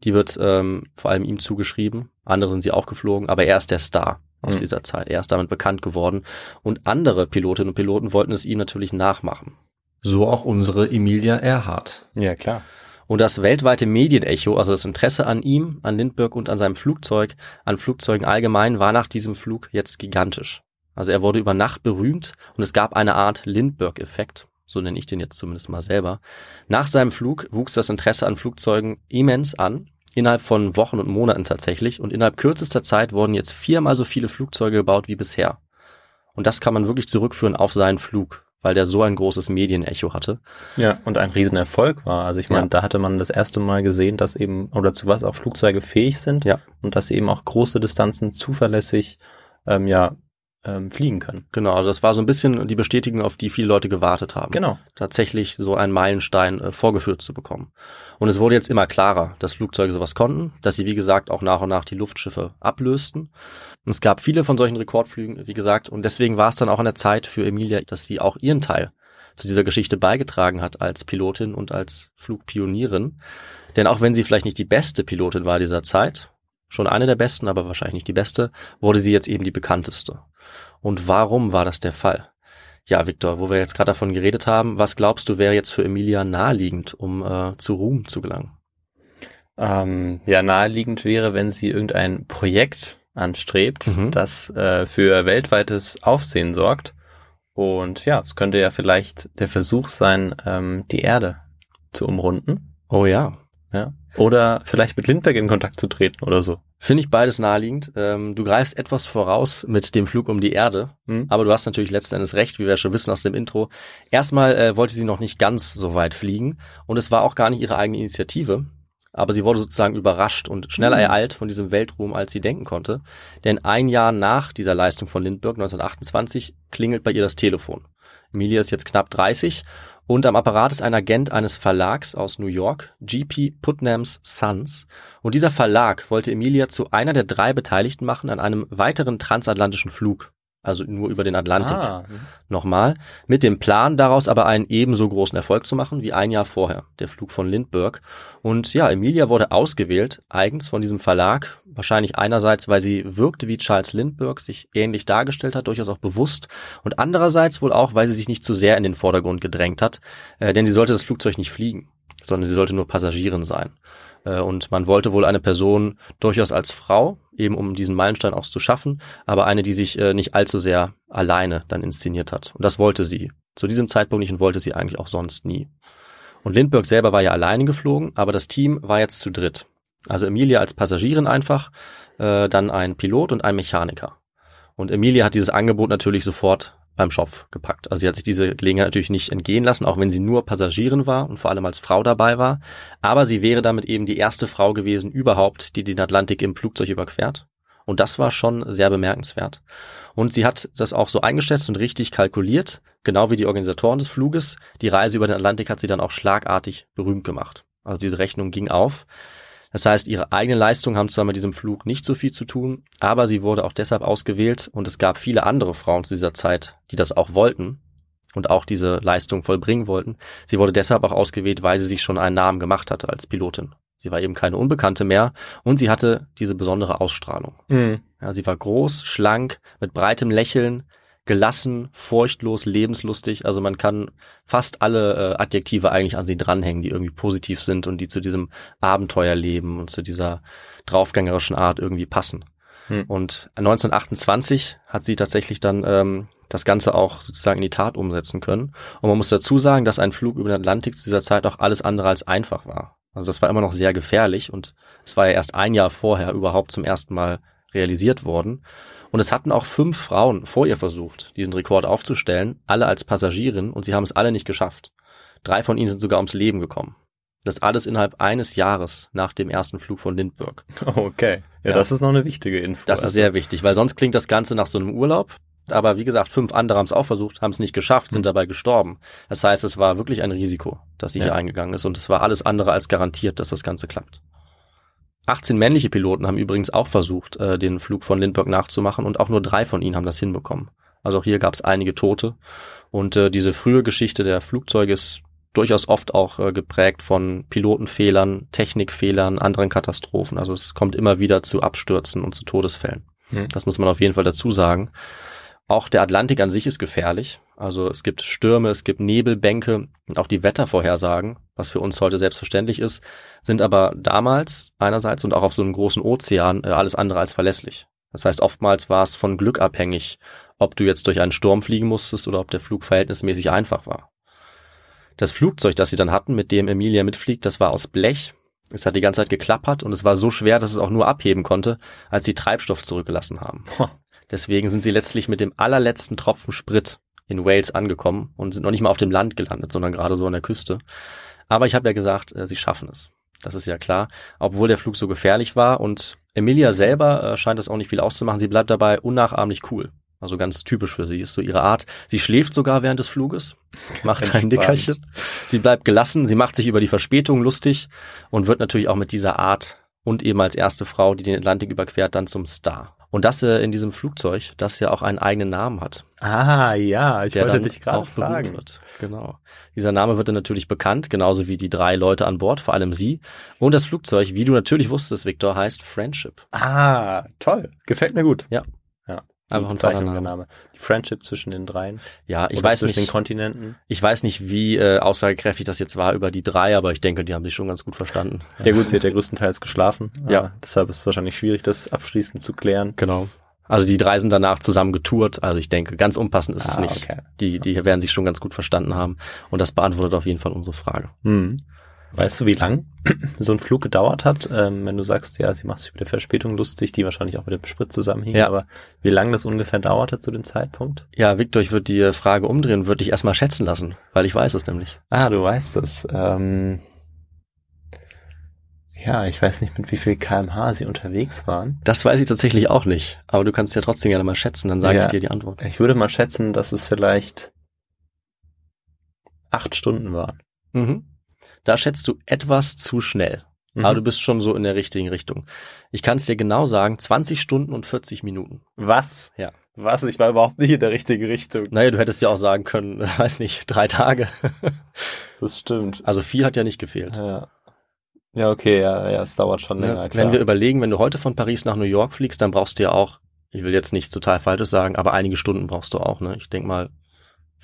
E: die wird ähm, vor allem ihm zugeschrieben. Andere sind sie auch geflogen, aber er ist der Star aus mhm. dieser Zeit. Er ist damit bekannt geworden. Und andere Pilotinnen und Piloten wollten es ihm natürlich nachmachen.
D: So auch unsere Emilia Earhart.
E: Ja, klar. Und das weltweite Medienecho, also das Interesse an ihm, an Lindbergh und an seinem Flugzeug, an Flugzeugen allgemein, war nach diesem Flug jetzt gigantisch. Also er wurde über Nacht berühmt und es gab eine Art Lindbergh-Effekt. so nenne ich den jetzt zumindest mal selber. Nach seinem Flug wuchs das Interesse an Flugzeugen immens an, innerhalb von Wochen und Monaten tatsächlich, und innerhalb kürzester Zeit wurden jetzt viermal so viele Flugzeuge gebaut wie bisher. Und das kann man wirklich zurückführen auf seinen Flug, weil der so ein großes Medienecho hatte.
D: Ja, und ein Riesenerfolg war. Also ich meine,
E: Ja.
D: da hatte man das erste Mal gesehen, dass eben, oder zu was auch Flugzeuge fähig sind
E: Ja.
D: und dass sie eben auch große Distanzen zuverlässig ähm, ja, ähm, fliegen können.
E: Genau, also das war so ein bisschen die Bestätigung, auf die viele Leute gewartet haben.
D: Genau.
E: tatsächlich so einen Meilenstein äh, vorgeführt zu bekommen. Und es wurde jetzt immer klarer, dass Flugzeuge sowas konnten, dass sie wie gesagt auch nach und nach die Luftschiffe ablösten. Und es gab viele von solchen Rekordflügen, wie gesagt, und deswegen war es dann auch an der Zeit für Emilia, dass sie auch ihren Teil zu dieser Geschichte beigetragen hat als Pilotin und als Flugpionierin. Denn auch wenn sie vielleicht nicht die beste Pilotin war dieser Zeit, schon eine der besten, aber wahrscheinlich nicht die beste, wurde sie jetzt eben die bekannteste. Und warum war das der Fall? Ja, Viktor, wo wir jetzt gerade davon geredet haben, was glaubst du wäre jetzt für Emilia naheliegend, um äh, zu Ruhm zu gelangen?
D: Ähm, ja, naheliegend wäre, wenn sie irgendein Projekt anstrebt,
E: Mhm.
D: das äh, für weltweites Aufsehen sorgt. Und ja, es könnte ja vielleicht der Versuch sein, ähm, die Erde zu umrunden.
E: Oh ja.
D: Ja. Oder vielleicht mit Lindbergh in Kontakt zu treten oder so.
E: Finde ich beides naheliegend. Ähm, du greifst etwas voraus mit dem Flug um die Erde,
D: Mhm.
E: aber du hast natürlich letzten Endes recht, wie wir schon wissen aus dem Intro. Erstmal äh, wollte sie noch nicht ganz so weit fliegen und es war auch gar nicht ihre eigene Initiative, aber sie wurde sozusagen überrascht und schneller
D: Mhm.
E: ereilt von diesem Weltruhm, als sie denken konnte. Denn ein Jahr nach dieser Leistung von Lindbergh, 1928, klingelt bei ihr das Telefon. Emilia ist jetzt knapp 30 und am Apparat ist ein Agent eines Verlags aus New York, GP Putnams Sons. Und dieser Verlag wollte Emilia zu einer der drei Beteiligten machen an einem weiteren transatlantischen Flug. Also nur über den Atlantik.
D: Ah,
E: Nochmal. Mit dem Plan, daraus aber einen ebenso großen Erfolg zu machen wie ein Jahr vorher. Der Flug von Lindbergh. Und ja, Emilia wurde ausgewählt, eigens von diesem Verlag. Wahrscheinlich einerseits, weil sie wirkte wie Charles Lindbergh, sich ähnlich dargestellt hat, durchaus auch bewusst. Und andererseits wohl auch, weil sie sich nicht zu sehr in den Vordergrund gedrängt hat. Äh, denn sie sollte das Flugzeug nicht fliegen, sondern sie sollte nur Passagierin sein. Äh, Und man wollte wohl eine Person durchaus als Frau, eben um diesen Meilenstein auch zu schaffen, aber eine, die sich äh, nicht allzu sehr alleine dann inszeniert hat. Und das wollte sie. Zu diesem Zeitpunkt nicht und wollte sie eigentlich auch sonst nie. Und Lindbergh selber war ja alleine geflogen, aber das Team war jetzt zu dritt. Also Emilia als Passagierin einfach, äh, dann ein Pilot und ein Mechaniker. Und Emilia hat dieses Angebot natürlich sofort beim Schopf gepackt. Also sie hat sich diese Gelegenheit natürlich nicht entgehen lassen, auch wenn sie nur Passagierin war und vor allem als Frau dabei war. Aber sie wäre damit eben die erste Frau gewesen überhaupt, die den Atlantik im Flugzeug überquert. Und das war schon sehr bemerkenswert. Und sie hat das auch so eingeschätzt und richtig kalkuliert, genau wie die Organisatoren des Fluges. Die Reise über den Atlantik hat sie dann auch schlagartig berühmt gemacht. Also diese Rechnung ging auf. Das heißt, ihre eigenen Leistungen haben zwar mit diesem Flug nicht so viel zu tun, aber sie wurde auch deshalb ausgewählt und es gab viele andere Frauen zu dieser Zeit, die das auch wollten und auch diese Leistung vollbringen wollten. Sie wurde deshalb auch ausgewählt, weil sie sich schon einen Namen gemacht hatte als Pilotin. Sie war eben keine Unbekannte mehr und sie hatte diese besondere Ausstrahlung.
D: Mhm.
E: Ja, sie war groß, schlank, mit breitem Lächeln, gelassen, furchtlos, lebenslustig. Also man kann fast alle äh, Adjektive eigentlich an sie dranhängen, die irgendwie positiv sind und die zu diesem Abenteuerleben und zu dieser draufgängerischen Art irgendwie passen.
D: Hm.
E: Und 1928 hat sie tatsächlich dann ähm, das Ganze auch sozusagen in die Tat umsetzen können. Und man muss dazu sagen, dass ein Flug über den Atlantik zu dieser Zeit auch alles andere als einfach war. Also das war immer noch sehr gefährlich und es war ja erst ein Jahr vorher überhaupt zum ersten Mal realisiert worden. Und es hatten auch fünf Frauen vor ihr versucht, diesen Rekord aufzustellen, alle als Passagierin, und sie haben es alle nicht geschafft. Drei von ihnen sind sogar ums Leben gekommen. Das alles innerhalb eines Jahres nach dem ersten Flug von Lindbergh.
D: Okay. Ja,
E: Ja.
D: das ist noch eine wichtige Info.
E: Das ist
D: Also,
E: sehr wichtig, weil sonst klingt das Ganze nach so einem Urlaub. Aber wie gesagt, fünf andere haben es auch versucht, haben es nicht geschafft, sind
D: Mhm.
E: dabei gestorben. Das heißt, es war wirklich ein Risiko, dass sie
D: Ja.
E: hier eingegangen ist. Und es war alles andere als garantiert, dass das Ganze klappt. 18 männliche Piloten haben übrigens auch versucht, äh, den Flug von Lindbergh nachzumachen und auch nur drei von ihnen haben das hinbekommen. Also auch hier gab es einige Tote. Und äh, diese frühe Geschichte der Flugzeuge ist durchaus oft auch äh, geprägt von Pilotenfehlern, Technikfehlern, anderen Katastrophen. Also es kommt immer wieder zu Abstürzen und zu Todesfällen.
D: Hm.
E: Das muss man auf jeden Fall dazu sagen. Auch der Atlantik an sich ist gefährlich. Also es gibt Stürme, es gibt Nebelbänke und auch die Wettervorhersagen, was für uns heute selbstverständlich ist, sind aber damals einerseits und auch auf so einem großen Ozean äh, alles andere als verlässlich. Das heißt, oftmals war es von Glück abhängig, ob du jetzt durch einen Sturm fliegen musstest oder ob der Flug verhältnismäßig einfach war. Das Flugzeug, das sie dann hatten, mit dem Emilia mitfliegt, das war aus Blech. Es hat die ganze Zeit geklappert und es war so schwer, dass es auch nur abheben konnte, als sie Treibstoff zurückgelassen haben. Deswegen sind sie letztlich mit dem allerletzten Tropfen Sprit in Wales angekommen und sind noch nicht mal auf dem Land gelandet, sondern gerade so an der Küste. Aber ich habe ja gesagt, äh, sie schaffen es. Das ist ja klar, obwohl der Flug so gefährlich war und Emilia selber äh, scheint das auch nicht viel auszumachen. Sie bleibt dabei unnachahmlich cool. Also ganz typisch für sie ist so ihre Art. Sie schläft sogar während des Fluges, macht ein Nickerchen. Sie bleibt gelassen, sie macht sich über die Verspätung lustig und wird natürlich auch mit dieser Art und eben als erste Frau, die den Atlantik überquert, dann zum Star. Und das äh, in diesem Flugzeug, das ja auch einen eigenen Namen hat.
D: Ah, ja, ich wollte dich gerade fragen.
E: Wird. Genau. Dieser Name wird dann natürlich bekannt, genauso wie die drei Leute an Bord, vor allem sie. Und das Flugzeug, wie du natürlich wusstest, Victor, heißt Friendship.
D: Ah, toll. Gefällt mir gut.
E: Ja. Einfach ein
D: Bezeichnung der
E: Name.
D: Die Friendship zwischen den dreien.
E: Ja, ich weiß
D: zwischen
E: nicht.
D: den Kontinenten.
E: Ich weiß nicht, wie äh, aussagekräftig das jetzt war über die drei, aber ich denke, die haben sich schon ganz gut verstanden.
D: Ja gut, sie hat ja größtenteils geschlafen.
E: Ja.
D: Ah, Deshalb ist es wahrscheinlich schwierig, das abschließend zu klären.
E: Genau. Also die drei sind danach zusammen getourt. Also ich denke, ganz unpassend ist es
D: Ah,
E: nicht.
D: okay.
E: Die, die werden sich schon ganz gut verstanden haben. Und das beantwortet auf jeden Fall unsere Frage.
D: Hm. Weißt du, wie lang so ein Flug gedauert hat? Ähm, wenn du sagst, ja, sie macht sich mit der Verspätung lustig, die wahrscheinlich auch mit dem Sprit zusammenhing,
E: Ja.
D: aber wie lang das ungefähr dauerte zu dem Zeitpunkt?
E: Ja, Victor, ich würde die Frage umdrehen und würde dich erstmal schätzen lassen, weil ich weiß es nämlich.
D: Ah, du weißt es. Ähm, ja, ich weiß nicht, mit wie viel kmh sie unterwegs waren.
E: Das weiß ich tatsächlich auch nicht. Aber du kannst ja trotzdem gerne mal schätzen, dann sage
D: Ja.
E: ich dir die Antwort.
D: Ich würde mal schätzen, dass es vielleicht acht Stunden waren.
E: Mhm. Da schätzt du etwas zu schnell.
D: Mhm.
E: Aber du bist schon so in der richtigen Richtung. Ich kann es dir genau sagen, 20 Stunden und 40 Minuten.
D: Was?
E: Ja.
D: Was? Ich war überhaupt nicht in der richtigen Richtung.
E: Naja, du hättest ja auch sagen können, weiß nicht, drei Tage.
D: Das stimmt.
E: Also viel hat ja nicht gefehlt.
D: Ja. Ja, okay, ja, ja, es dauert schon länger,
E: Ne?
D: klar.
E: Wenn wir überlegen, wenn du heute von Paris nach New York fliegst, dann brauchst du ja auch, ich will jetzt nicht total Falsches sagen, aber einige Stunden brauchst du auch. Ne? Ich denk mal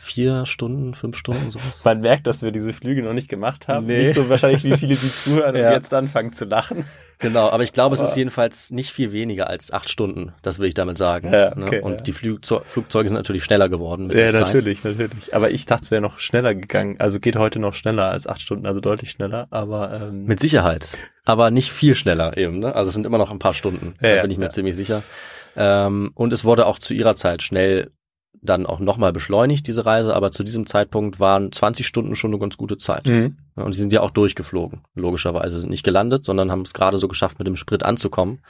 E: vier Stunden, fünf Stunden sowas.
D: Man merkt, dass wir diese Flüge noch nicht gemacht haben.
E: Nee.
D: Nicht so wahrscheinlich, wie viele die zuhören
E: Ja.
D: und jetzt anfangen zu lachen.
E: Genau, aber ich glaube, es
D: Aber-
E: ist jedenfalls nicht viel weniger als acht Stunden. Das will ich damit sagen.
D: Ja,
E: ne?
D: okay,
E: Und
D: ja.
E: die Flugzeu Flugzeuge sind natürlich schneller geworden mit der Zeit.
D: natürlich, natürlich. Aber ich dachte, es wäre noch schneller gegangen. Also geht heute noch schneller als acht Stunden, also deutlich schneller. Aber ähm,
E: Mit Sicherheit. Aber nicht viel schneller eben. Ne? Also es sind immer noch ein paar Stunden.
D: Ja,
E: da
D: ja,
E: bin ich mir
D: ja.
E: ziemlich sicher. Ähm, und es wurde auch zu ihrer Zeit schnell dann auch nochmal beschleunigt, diese Reise. Aber zu diesem Zeitpunkt waren 20 Stunden schon eine ganz gute Zeit.
D: mhm.
E: Und sie sind ja auch durchgeflogen, logischerweise. Sind nicht gelandet, sondern haben es gerade so geschafft, mit dem Sprit anzukommen.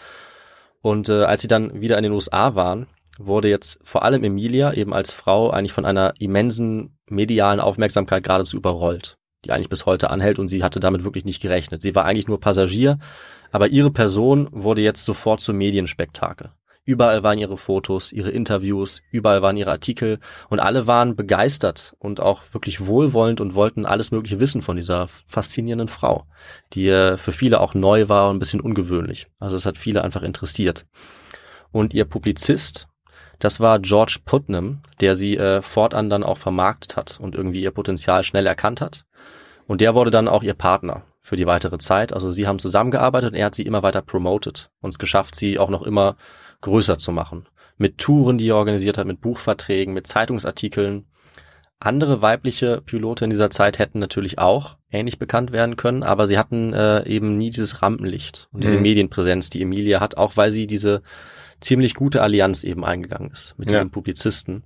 E: Und äh, als sie dann wieder in den USA waren, wurde jetzt vor allem Emilia eben als Frau eigentlich von einer immensen medialen Aufmerksamkeit geradezu überrollt, die eigentlich bis heute anhält und sie hatte damit wirklich nicht gerechnet. Sie war eigentlich nur Passagier, aber ihre Person wurde jetzt sofort zum Medienspektakel. Überall waren ihre Fotos, ihre Interviews, überall waren ihre Artikel und alle waren begeistert und auch wirklich wohlwollend und wollten alles Mögliche wissen von dieser faszinierenden Frau, die äh, für viele auch neu war und ein bisschen ungewöhnlich. Also es hat viele einfach interessiert. Und ihr Publizist, das war George Putnam, der sie äh, fortan dann auch vermarktet hat und irgendwie ihr Potenzial schnell erkannt hat. Und der wurde dann auch ihr Partner für die weitere Zeit. Also sie haben zusammengearbeitet und er hat sie immer weiter promoted und es geschafft, sie auch noch immer größer zu machen. Mit Touren, die er organisiert hat, mit Buchverträgen, mit Zeitungsartikeln. Andere weibliche Pilote in dieser Zeit hätten natürlich auch ähnlich bekannt werden können, aber sie hatten äh, eben nie dieses Rampenlicht und diese
D: Mhm.
E: Medienpräsenz, die Emilia hat, auch weil sie diese ziemlich gute Allianz eben eingegangen ist mit
D: Ja.
E: diesem Publizisten.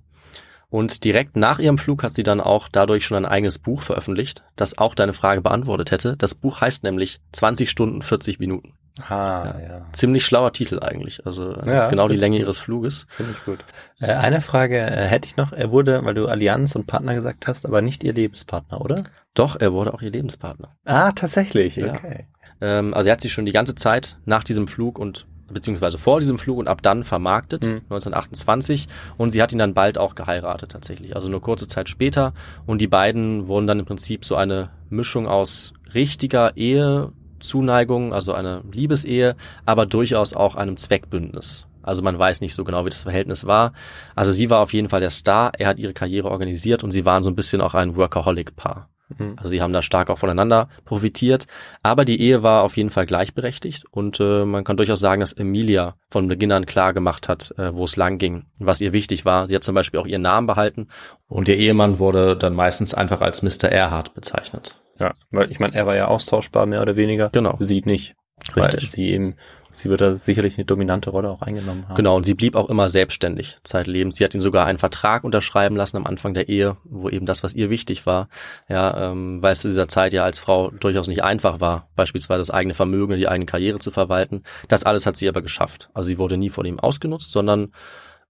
E: Und direkt nach ihrem Flug hat sie dann auch dadurch schon ein eigenes Buch veröffentlicht, das auch deine Frage beantwortet hätte. Das Buch heißt nämlich 20 Stunden 40 Minuten.
D: Ah, ja.
E: Ziemlich schlauer Titel eigentlich. Also das
D: Ja,
E: ist genau die Länge ihres Fluges.
D: Finde ich gut. Äh, eine Frage äh, hätte ich noch. Er wurde, weil du Allianz und Partner gesagt hast, aber nicht ihr Lebenspartner, oder?
E: Doch, er wurde auch ihr Lebenspartner.
D: Ah, tatsächlich.
E: Ja.
D: Okay.
E: Ähm, also er hat sich schon die ganze Zeit nach diesem Flug und beziehungsweise vor diesem Flug und ab dann vermarktet,
D: Mhm.
E: 1928. Und sie hat ihn dann bald auch geheiratet tatsächlich. Also nur kurze Zeit später. Und die beiden wurden dann im Prinzip so eine Mischung aus richtiger Ehezuneigung, also eine Liebesehe, aber durchaus auch einem Zweckbündnis. Also man weiß nicht so genau, wie das Verhältnis war. Also sie war auf jeden Fall der Star, er hat ihre Karriere organisiert und sie waren so ein bisschen auch ein Workaholic-Paar.
D: Mhm.
E: Also sie haben da stark auch voneinander profitiert. Aber die Ehe war auf jeden Fall gleichberechtigt und äh, man kann durchaus sagen, dass Emilia von Beginn an klar gemacht hat, äh, wo es lang ging, was ihr wichtig war. Sie hat zum Beispiel auch ihren Namen behalten und ihr Ehemann wurde dann meistens einfach als Mr. Erhard bezeichnet.
D: Ja, weil ich meine, er war ja austauschbar, mehr oder weniger.
E: Genau.
D: Sie nicht. Weil
E: Richtig.
D: sie eben, sie wird da sicherlich eine dominante Rolle auch eingenommen haben.
E: Genau, und sie blieb auch immer selbstständig zeitlebens. Sie hat ihn sogar einen Vertrag unterschreiben lassen am Anfang der Ehe, wo eben das, was ihr wichtig war, ja, ähm, weil es zu dieser Zeit ja als Frau durchaus nicht einfach war, beispielsweise das eigene Vermögen, die eigene Karriere zu verwalten. Das alles hat sie aber geschafft. Also sie wurde nie von ihm ausgenutzt, sondern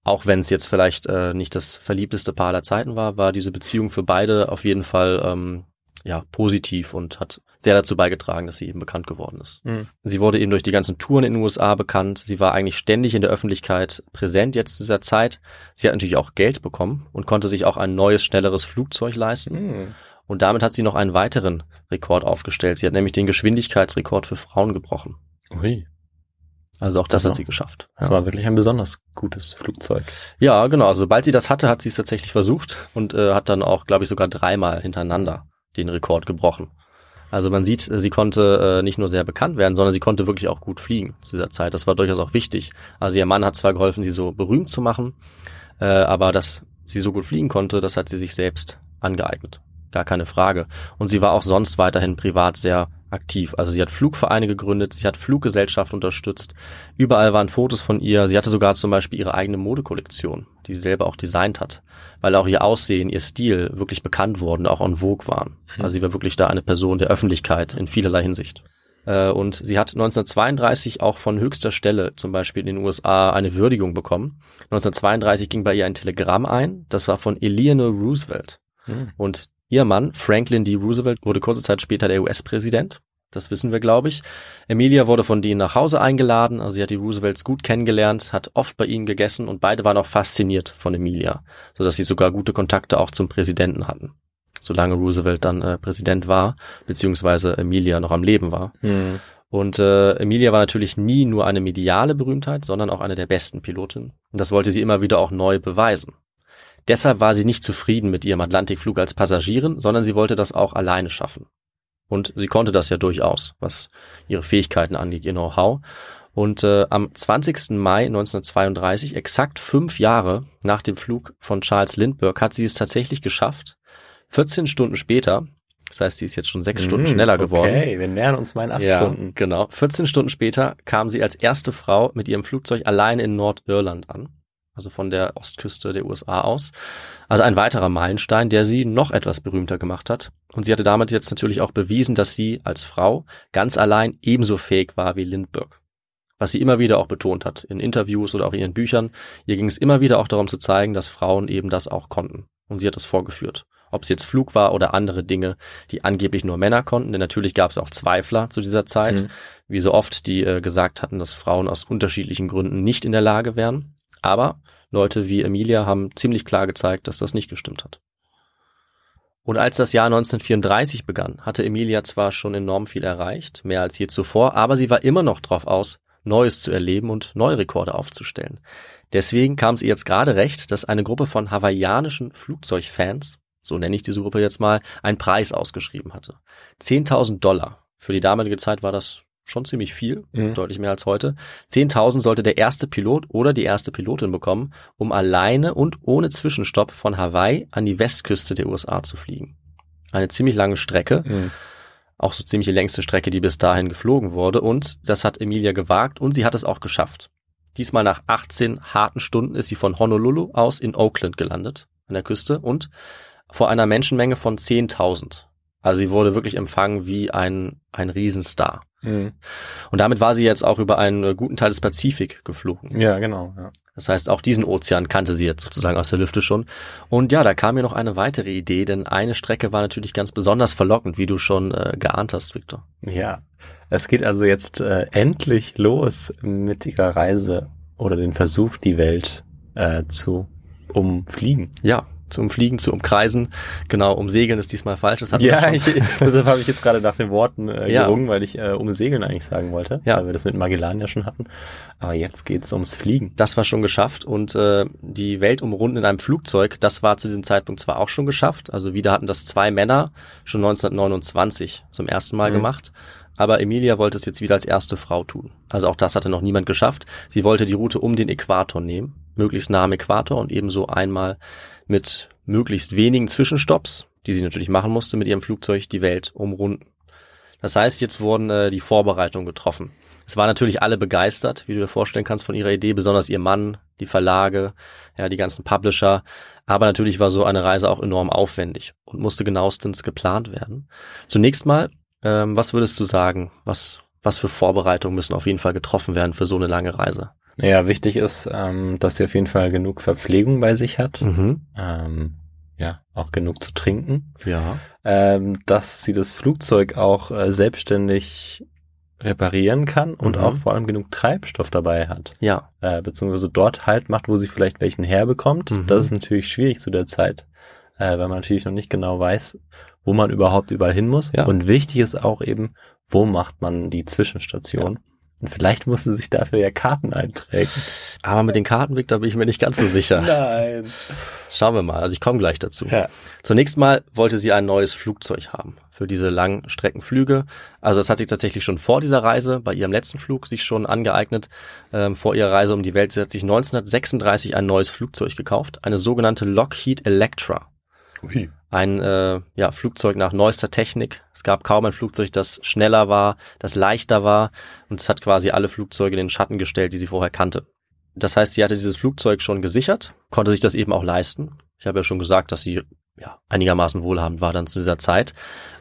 E: auch wenn es jetzt vielleicht äh, nicht das verliebteste Paar aller Zeiten war, war diese Beziehung für beide auf jeden Fall ähm, ja positiv und hat sehr dazu beigetragen, dass sie eben bekannt geworden ist.
D: Mhm.
E: Sie wurde eben durch die ganzen Touren in den USA bekannt. Sie war eigentlich ständig in der Öffentlichkeit präsent jetzt zu dieser Zeit. Sie hat natürlich auch Geld bekommen und konnte sich auch ein neues, schnelleres Flugzeug leisten.
D: Mhm.
E: Und damit hat sie noch einen weiteren Rekord aufgestellt. Sie hat nämlich den Geschwindigkeitsrekord für Frauen gebrochen.
D: Ui.
E: Also auch das,
D: Das
E: hat sie geschafft.
D: Das
E: ja.
D: war wirklich ein besonders gutes Flugzeug.
E: ja, genau. Also sobald sie das hatte, hat sie es tatsächlich versucht und äh, hat dann auch, glaube ich, sogar dreimal hintereinander den Rekord gebrochen. Also man sieht, sie konnte äh, nicht nur sehr bekannt werden, sondern sie konnte wirklich auch gut fliegen zu dieser Zeit. Das war durchaus auch wichtig. Also ihr Mann hat zwar geholfen, sie so berühmt zu machen, äh, aber dass sie so gut fliegen konnte, das hat sie sich selbst angeeignet. Gar keine Frage. Und sie war auch sonst weiterhin privat sehr aktiv. Also sie hat Flugvereine gegründet, sie hat Fluggesellschaften unterstützt. Überall waren Fotos von ihr. Sie hatte sogar zum Beispiel ihre eigene Modekollektion, die sie selber auch designt hat, weil auch ihr Aussehen, ihr Stil wirklich bekannt wurden, auch en vogue waren. Also sie war wirklich da eine Person der Öffentlichkeit in vielerlei Hinsicht. Äh, Und sie hat 1932 auch von höchster Stelle, zum Beispiel in den USA, eine Würdigung bekommen. 1932 ging bei ihr ein Telegramm ein, das war von Eleanor Roosevelt.
D: Mhm.
E: Und ihr Mann, Franklin D. Roosevelt, wurde kurze Zeit später der US-Präsident. Das wissen wir, glaube ich. Emilia wurde von denen nach Hause eingeladen. Also sie hat die Roosevelts gut kennengelernt, hat oft bei ihnen gegessen und beide waren auch fasziniert von Emilia, sodass sie sogar gute Kontakte auch zum Präsidenten hatten. Solange Roosevelt dann äh, Präsident war, beziehungsweise Emilia noch am Leben war.
D: Mhm.
E: Und äh, Emilia war natürlich nie nur eine mediale Berühmtheit, sondern auch eine der besten Pilotinnen. Und das wollte sie immer wieder auch neu beweisen. Deshalb war sie nicht zufrieden mit ihrem Atlantikflug als Passagierin, sondern sie wollte das auch alleine schaffen. Und sie konnte das ja durchaus, was ihre Fähigkeiten angeht, ihr Know-how. Und äh, am 20. Mai 1932, exakt fünf Jahre nach dem Flug von Charles Lindbergh, hat sie es tatsächlich geschafft. 14 Stunden später, das heißt, sie ist jetzt schon sechs Stunden
D: Mhm,
E: schneller geworden.
D: Okay, wir nähern uns mal in acht
E: Ja,
D: Stunden.
E: genau. 14 Stunden später kam sie als erste Frau mit ihrem Flugzeug allein in Nordirland an. Also von der Ostküste der USA aus. Also ein weiterer Meilenstein, der sie noch etwas berühmter gemacht hat. Und sie hatte damit jetzt natürlich auch bewiesen, dass sie als Frau ganz allein ebenso fähig war wie Lindbergh. Was sie immer wieder auch betont hat, in Interviews oder auch in ihren Büchern. Ihr ging es immer wieder auch darum zu zeigen, dass Frauen eben das auch konnten. Und sie hat das vorgeführt. Ob es jetzt Flug war oder andere Dinge, die angeblich nur Männer konnten. Denn natürlich gab es auch Zweifler zu dieser Zeit,
D: Mhm.
E: wie so oft, die äh, gesagt hatten, dass Frauen aus unterschiedlichen Gründen nicht in der Lage wären. Aber Leute wie Emilia haben ziemlich klar gezeigt, dass das nicht gestimmt hat. Und als das Jahr 1934 begann, hatte Emilia zwar schon enorm viel erreicht, mehr als je zuvor, aber sie war immer noch drauf aus, Neues zu erleben und neue Rekorde aufzustellen. Deswegen kam es ihr jetzt gerade recht, dass eine Gruppe von hawaiianischen Flugzeugfans, so nenne ich diese Gruppe jetzt mal, einen Preis ausgeschrieben hatte. 10.000 Dollar. Für die damalige Zeit war das schon ziemlich viel,
D: Mhm.
E: deutlich mehr als heute. 10.000 sollte der erste Pilot oder die erste Pilotin bekommen, um alleine und ohne Zwischenstopp von Hawaii an die Westküste der USA zu fliegen. Eine ziemlich lange Strecke,
D: Mhm.
E: auch so ziemlich die längste Strecke, die bis dahin geflogen wurde. Und das hat Emilia gewagt und sie hat es auch geschafft. Diesmal nach 18 harten Stunden ist sie von Honolulu aus in Oakland gelandet, an der Küste, und vor einer Menschenmenge von 10.000. Also sie wurde wirklich empfangen wie ein, ein Riesenstar.
D: Mhm.
E: Und damit war sie jetzt auch über einen äh, guten Teil des Pazifik geflogen.
D: Ja, genau. Ja.
E: Das heißt, auch diesen Ozean kannte sie jetzt sozusagen aus der Lüfte schon. Und ja, da kam mir noch eine weitere Idee, denn eine Strecke war natürlich ganz besonders verlockend, wie du schon äh, geahnt hast, Victor.
D: Ja, es geht also jetzt äh, endlich los mit ihrer Reise oder den Versuch, die Welt äh, zu umfliegen.
E: Ja, zum Fliegen zu umkreisen. Genau, umsegeln ist diesmal falsch. Das
D: Ja, ich, deshalb habe ich jetzt gerade nach den Worten äh,
E: Ja.
D: gerungen, weil ich äh, um Segeln eigentlich sagen wollte,
E: Ja.
D: weil wir das mit Magellan ja schon hatten. Aber jetzt geht's ums Fliegen.
E: Das war schon geschafft und äh, die Welt umrunden in einem Flugzeug, das war zu diesem Zeitpunkt zwar auch schon geschafft, also wieder hatten das zwei Männer schon 1929 zum ersten Mal
D: Mhm.
E: gemacht, aber Emilia wollte es jetzt wieder als erste Frau tun. Also auch das hatte noch niemand geschafft. Sie wollte die Route um den Äquator nehmen, möglichst nah am Äquator und ebenso einmal mit möglichst wenigen Zwischenstopps, die sie natürlich machen musste mit ihrem Flugzeug, die Welt umrunden. Das heißt, jetzt wurden äh, die Vorbereitungen getroffen. Es waren natürlich alle begeistert, wie du dir vorstellen kannst, von ihrer Idee, besonders ihr Mann, die Verlage, ja, die ganzen Publisher. Aber natürlich war so eine Reise auch enorm aufwendig und musste genauestens geplant werden. Zunächst mal, ähm, was würdest du sagen, was, was für Vorbereitungen müssen auf jeden Fall getroffen werden für so eine lange Reise?
D: Naja, wichtig ist, ähm, dass sie auf jeden Fall genug Verpflegung bei sich hat.
E: Mhm.
D: Ähm, ja, auch genug zu trinken.
E: Ja.
D: Ähm, dass sie das Flugzeug auch äh, selbstständig reparieren kann und
E: Mhm.
D: auch vor allem genug Treibstoff dabei hat.
E: Ja.
D: Äh, beziehungsweise dort halt macht, wo sie vielleicht welchen herbekommt.
E: Mhm.
D: Das ist natürlich schwierig zu der Zeit, äh, weil man natürlich noch nicht genau weiß, wo man überhaupt überall hin muss.
E: Ja.
D: Und wichtig ist auch eben, wo macht man die Zwischenstation. Und vielleicht musste sich dafür ja Karten einprägen.
E: Aber mit den Kartenweg, da bin ich mir nicht ganz so sicher.
D: Nein.
E: Schauen wir mal. Also ich komme gleich dazu.
D: Ja.
E: Zunächst mal wollte sie ein neues Flugzeug haben für diese Langstreckenflüge. Also das hat sie tatsächlich schon vor dieser Reise, bei ihrem letzten Flug, sich schon angeeignet. Ähm, vor ihrer Reise um die Welt. Sie hat sich 1936 ein neues Flugzeug gekauft, eine sogenannte Lockheed Electra.
D: Ui.
E: Ein äh, ja, Flugzeug nach neuester Technik. Es gab kaum ein Flugzeug, das schneller war, das leichter war und es hat quasi alle Flugzeuge in den Schatten gestellt, die sie vorher kannte. Das heißt, sie hatte dieses Flugzeug schon gesichert, konnte sich das eben auch leisten. Ich habe ja schon gesagt, dass sie ja, einigermaßen wohlhabend war dann zu dieser Zeit.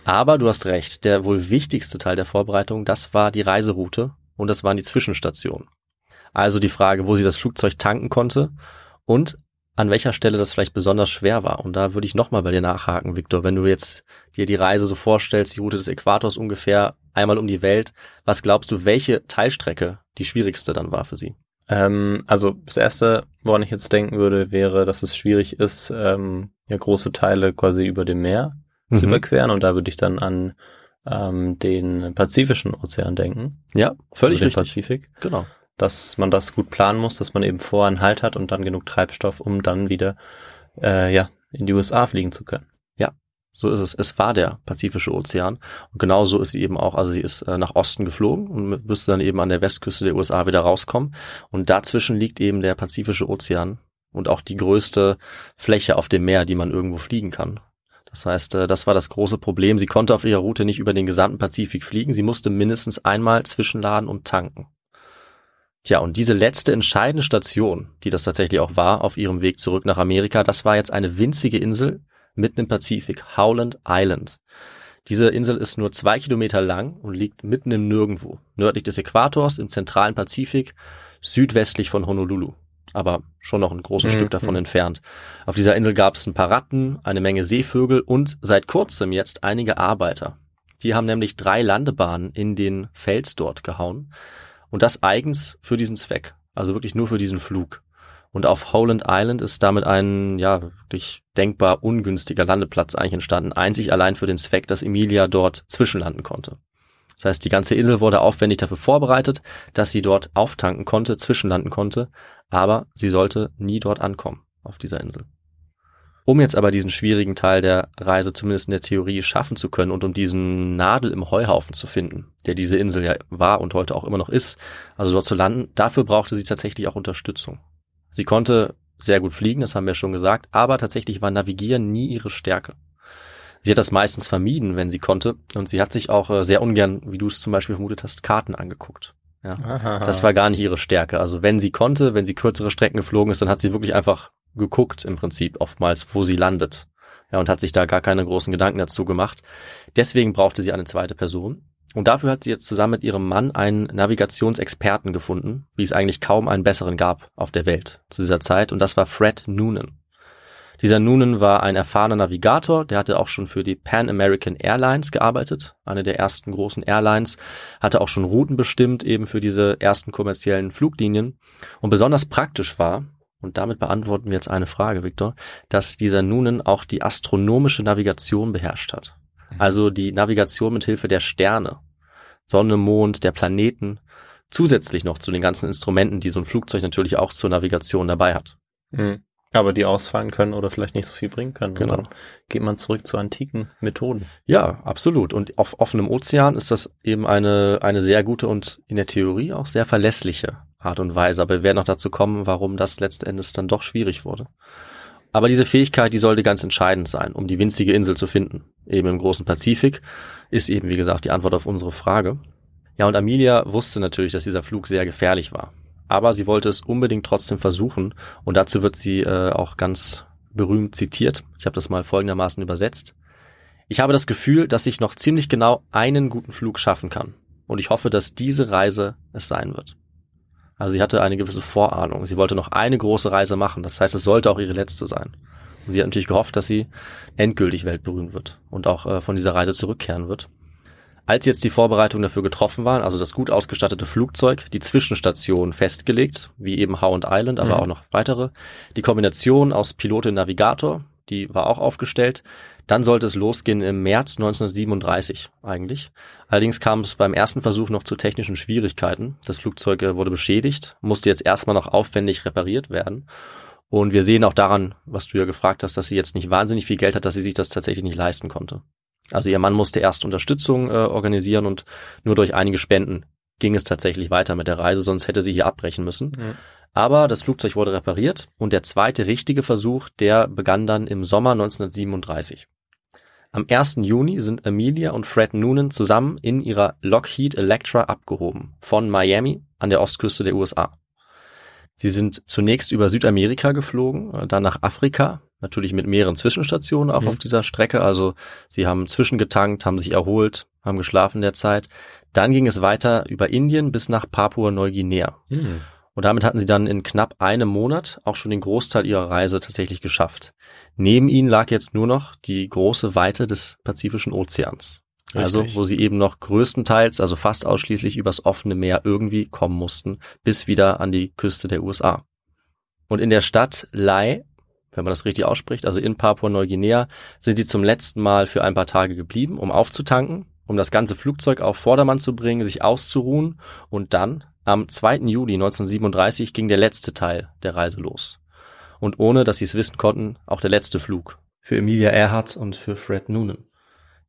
E: Aber du hast recht, der wohl wichtigste Teil der Vorbereitung, das war die Reiseroute und das waren die Zwischenstationen. Also die Frage, wo sie das Flugzeug tanken konnte und an welcher Stelle das vielleicht besonders schwer war. Und da würde ich nochmal bei dir nachhaken, Viktor, wenn du jetzt dir die Reise so vorstellst, die Route des Äquators ungefähr einmal um die Welt, was glaubst du, welche Teilstrecke die schwierigste dann war für sie?
D: Ähm, also das erste, woran ich jetzt denken würde, wäre, dass es schwierig ist, ähm, ja große Teile quasi über dem Meer zu
E: Mhm.
D: überqueren. Und da würde ich dann an ähm, den Pazifischen Ozean denken.
E: Ja, völlig
D: also den
E: richtig.
D: Pazifik.
E: Genau.
D: Dass man das gut planen muss, dass man eben vorher einen Halt hat und dann genug Treibstoff, um dann wieder äh, ja in die USA fliegen zu können.
E: So ist es. Es war der Pazifische Ozean. Und genau so ist sie eben auch. Also sie ist äh, nach Osten geflogen und müsste dann eben an der Westküste der USA wieder rauskommen. Und dazwischen liegt eben der Pazifische Ozean und auch die größte Fläche auf dem Meer, die man irgendwo fliegen kann. Das heißt, äh, das war das große Problem. Sie konnte auf ihrer Route nicht über den gesamten Pazifik fliegen. Sie musste mindestens einmal zwischenladen und tanken. Tja, und diese letzte entscheidende Station, die das tatsächlich auch war, auf ihrem Weg zurück nach Amerika, das war jetzt eine winzige Insel mitten im Pazifik, Howland Island. Diese Insel ist nur zwei Kilometer lang und liegt mitten im Nirgendwo, nördlich des Äquators im zentralen Pazifik, südwestlich von Honolulu, aber schon noch ein großes
D: Mhm.
E: Stück davon entfernt. Auf dieser Insel gab es ein paar Ratten, eine Menge Seevögel und seit kurzem jetzt einige Arbeiter. Die haben nämlich drei Landebahnen in den Fels dort gehauen und das eigens für diesen Zweck, also wirklich nur für diesen Flug. Und auf Howland Island ist damit ein, ja, wirklich denkbar ungünstiger Landeplatz eigentlich entstanden, einzig allein für den Zweck, dass Emilia dort zwischenlanden konnte. Das heißt, die ganze Insel wurde aufwendig dafür vorbereitet, dass sie dort auftanken konnte, zwischenlanden konnte, aber sie sollte nie dort ankommen, auf dieser Insel. Um jetzt aber diesen schwierigen Teil der Reise zumindest in der Theorie schaffen zu können und um diesen Nadel im Heuhaufen zu finden, der diese Insel ja war und heute auch immer noch ist, also dort zu landen, dafür brauchte sie tatsächlich auch Unterstützung. Sie konnte sehr gut fliegen, das haben wir schon gesagt, aber tatsächlich war Navigieren nie ihre Stärke. Sie hat das meistens vermieden, wenn sie konnte, und sie hat sich auch äh, sehr ungern, wie du es zum Beispiel vermutet hast, Karten angeguckt. Ja.
D: Aha.
E: Das war gar nicht ihre Stärke. Also wenn sie konnte, wenn sie kürzere Strecken geflogen ist, dann hat sie wirklich einfach geguckt im Prinzip oftmals, wo sie landet. Ja, und hat sich da gar keine großen Gedanken dazu gemacht. Deswegen brauchte sie eine zweite Person. Und dafür hat sie jetzt zusammen mit ihrem Mann einen Navigationsexperten gefunden, wie es eigentlich kaum einen besseren gab auf der Welt zu dieser Zeit. Und das war Fred Noonan. Dieser Noonan war ein erfahrener Navigator, der hatte auch schon für die Pan American Airlines gearbeitet, eine der ersten großen Airlines, hatte auch schon Routen bestimmt, eben für diese ersten kommerziellen Fluglinien. Und besonders praktisch war, und damit beantworten wir jetzt eine Frage, Victor, dass dieser Noonan auch die astronomische Navigation beherrscht hat. Also die Navigation mit Hilfe der Sterne, Sonne, Mond, der Planeten, zusätzlich noch zu den ganzen Instrumenten, die so ein Flugzeug natürlich auch zur Navigation dabei hat.
D: Mhm. Aber die ausfallen können oder vielleicht nicht so viel bringen können.
E: Genau.
D: Und dann geht man zurück zu antiken Methoden.
E: Ja, absolut. Und auf offenem Ozean ist das eben eine, eine sehr gute und in der Theorie auch sehr verlässliche Art und Weise. Aber wir werden noch dazu kommen, warum das letzten Endes dann doch schwierig wurde. Aber diese Fähigkeit, die sollte ganz entscheidend sein, um die winzige Insel zu finden. Eben im großen Pazifik ist eben, wie gesagt, die Antwort auf unsere Frage. Ja, und Amelia wusste natürlich, dass dieser Flug sehr gefährlich war. Aber sie wollte es unbedingt trotzdem versuchen und dazu wird sie äh, auch ganz berühmt zitiert. Ich habe das mal folgendermaßen übersetzt. Ich habe das Gefühl, dass ich noch ziemlich genau einen guten Flug schaffen kann. Und ich hoffe, dass diese Reise es sein wird. Also sie hatte eine gewisse Vorahnung. Sie wollte noch eine große Reise machen. Das heißt, es sollte auch ihre letzte sein. Und sie hat natürlich gehofft, dass sie endgültig weltberühmt wird und auch äh, von dieser Reise zurückkehren wird. Als jetzt die Vorbereitungen dafür getroffen waren, also das gut ausgestattete Flugzeug, die Zwischenstation festgelegt, wie eben Howland Island, aber
D: Mhm.
E: auch noch weitere, die Kombination aus Pilot und Navigator, die war auch aufgestellt. Dann sollte es losgehen im März 1937 eigentlich. Allerdings kam es beim ersten Versuch noch zu technischen Schwierigkeiten. Das Flugzeug äh, wurde beschädigt, musste jetzt erstmal noch aufwendig repariert werden. Und wir sehen auch daran, was du ja gefragt hast, dass sie jetzt nicht wahnsinnig viel Geld hat, dass sie sich das tatsächlich nicht leisten konnte. Also ihr Mann musste erst Unterstützung äh, organisieren und nur durch einige Spenden ging es tatsächlich weiter mit der Reise, sonst hätte sie hier abbrechen müssen.
D: Mhm.
E: Aber das Flugzeug wurde repariert und der zweite richtige Versuch, der begann dann im Sommer 1937. Am 1. Juni sind Amelia und Fred Noonan zusammen in ihrer Lockheed Electra abgehoben von Miami an der Ostküste der USA. Sie sind zunächst über Südamerika geflogen, dann nach Afrika, natürlich mit mehreren Zwischenstationen auch
D: Mhm.
E: auf dieser Strecke. Also sie haben zwischengetankt, haben sich erholt, haben geschlafen in der Zeit. Dann ging es weiter über Indien bis nach Papua-Neuguinea.
D: Mhm.
E: Und damit hatten sie dann in knapp einem Monat auch schon den Großteil ihrer Reise tatsächlich geschafft. Neben ihnen lag jetzt nur noch die große Weite des Pazifischen Ozeans. Also,
D: Richtig.
E: wo sie eben noch größtenteils, also fast ausschließlich übers offene Meer irgendwie kommen mussten, bis wieder an die Küste der USA. Und in der Stadt Lai, wenn man das richtig ausspricht, also in Papua-Neuguinea, sind sie zum letzten Mal für ein paar Tage geblieben, um aufzutanken, um das ganze Flugzeug auf Vordermann zu bringen, sich auszuruhen und dann am 2. Juli 1937 ging der letzte Teil der Reise los. Und ohne, dass sie es wissen konnten, auch der letzte Flug. Für Emilia Earhart und für Fred Noonan.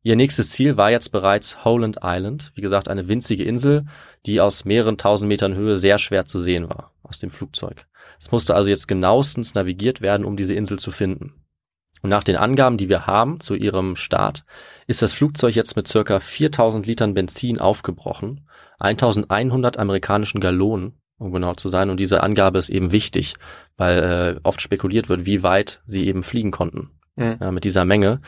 E: Ihr nächstes Ziel war jetzt bereits Holland Island, wie gesagt eine winzige Insel, die aus mehreren tausend Metern Höhe sehr schwer zu sehen war aus dem Flugzeug. Es musste also jetzt genauestens navigiert werden, um diese Insel zu finden. Und nach den Angaben, die wir haben zu ihrem Start, ist das Flugzeug jetzt mit circa 4000 Litern Benzin aufgebrochen, 1100 amerikanischen Gallonen, um genau zu sein. Und diese Angabe ist eben wichtig, weil äh, oft spekuliert wird, wie weit sie eben fliegen konnten
D: Mhm.
E: ja, mit dieser Menge.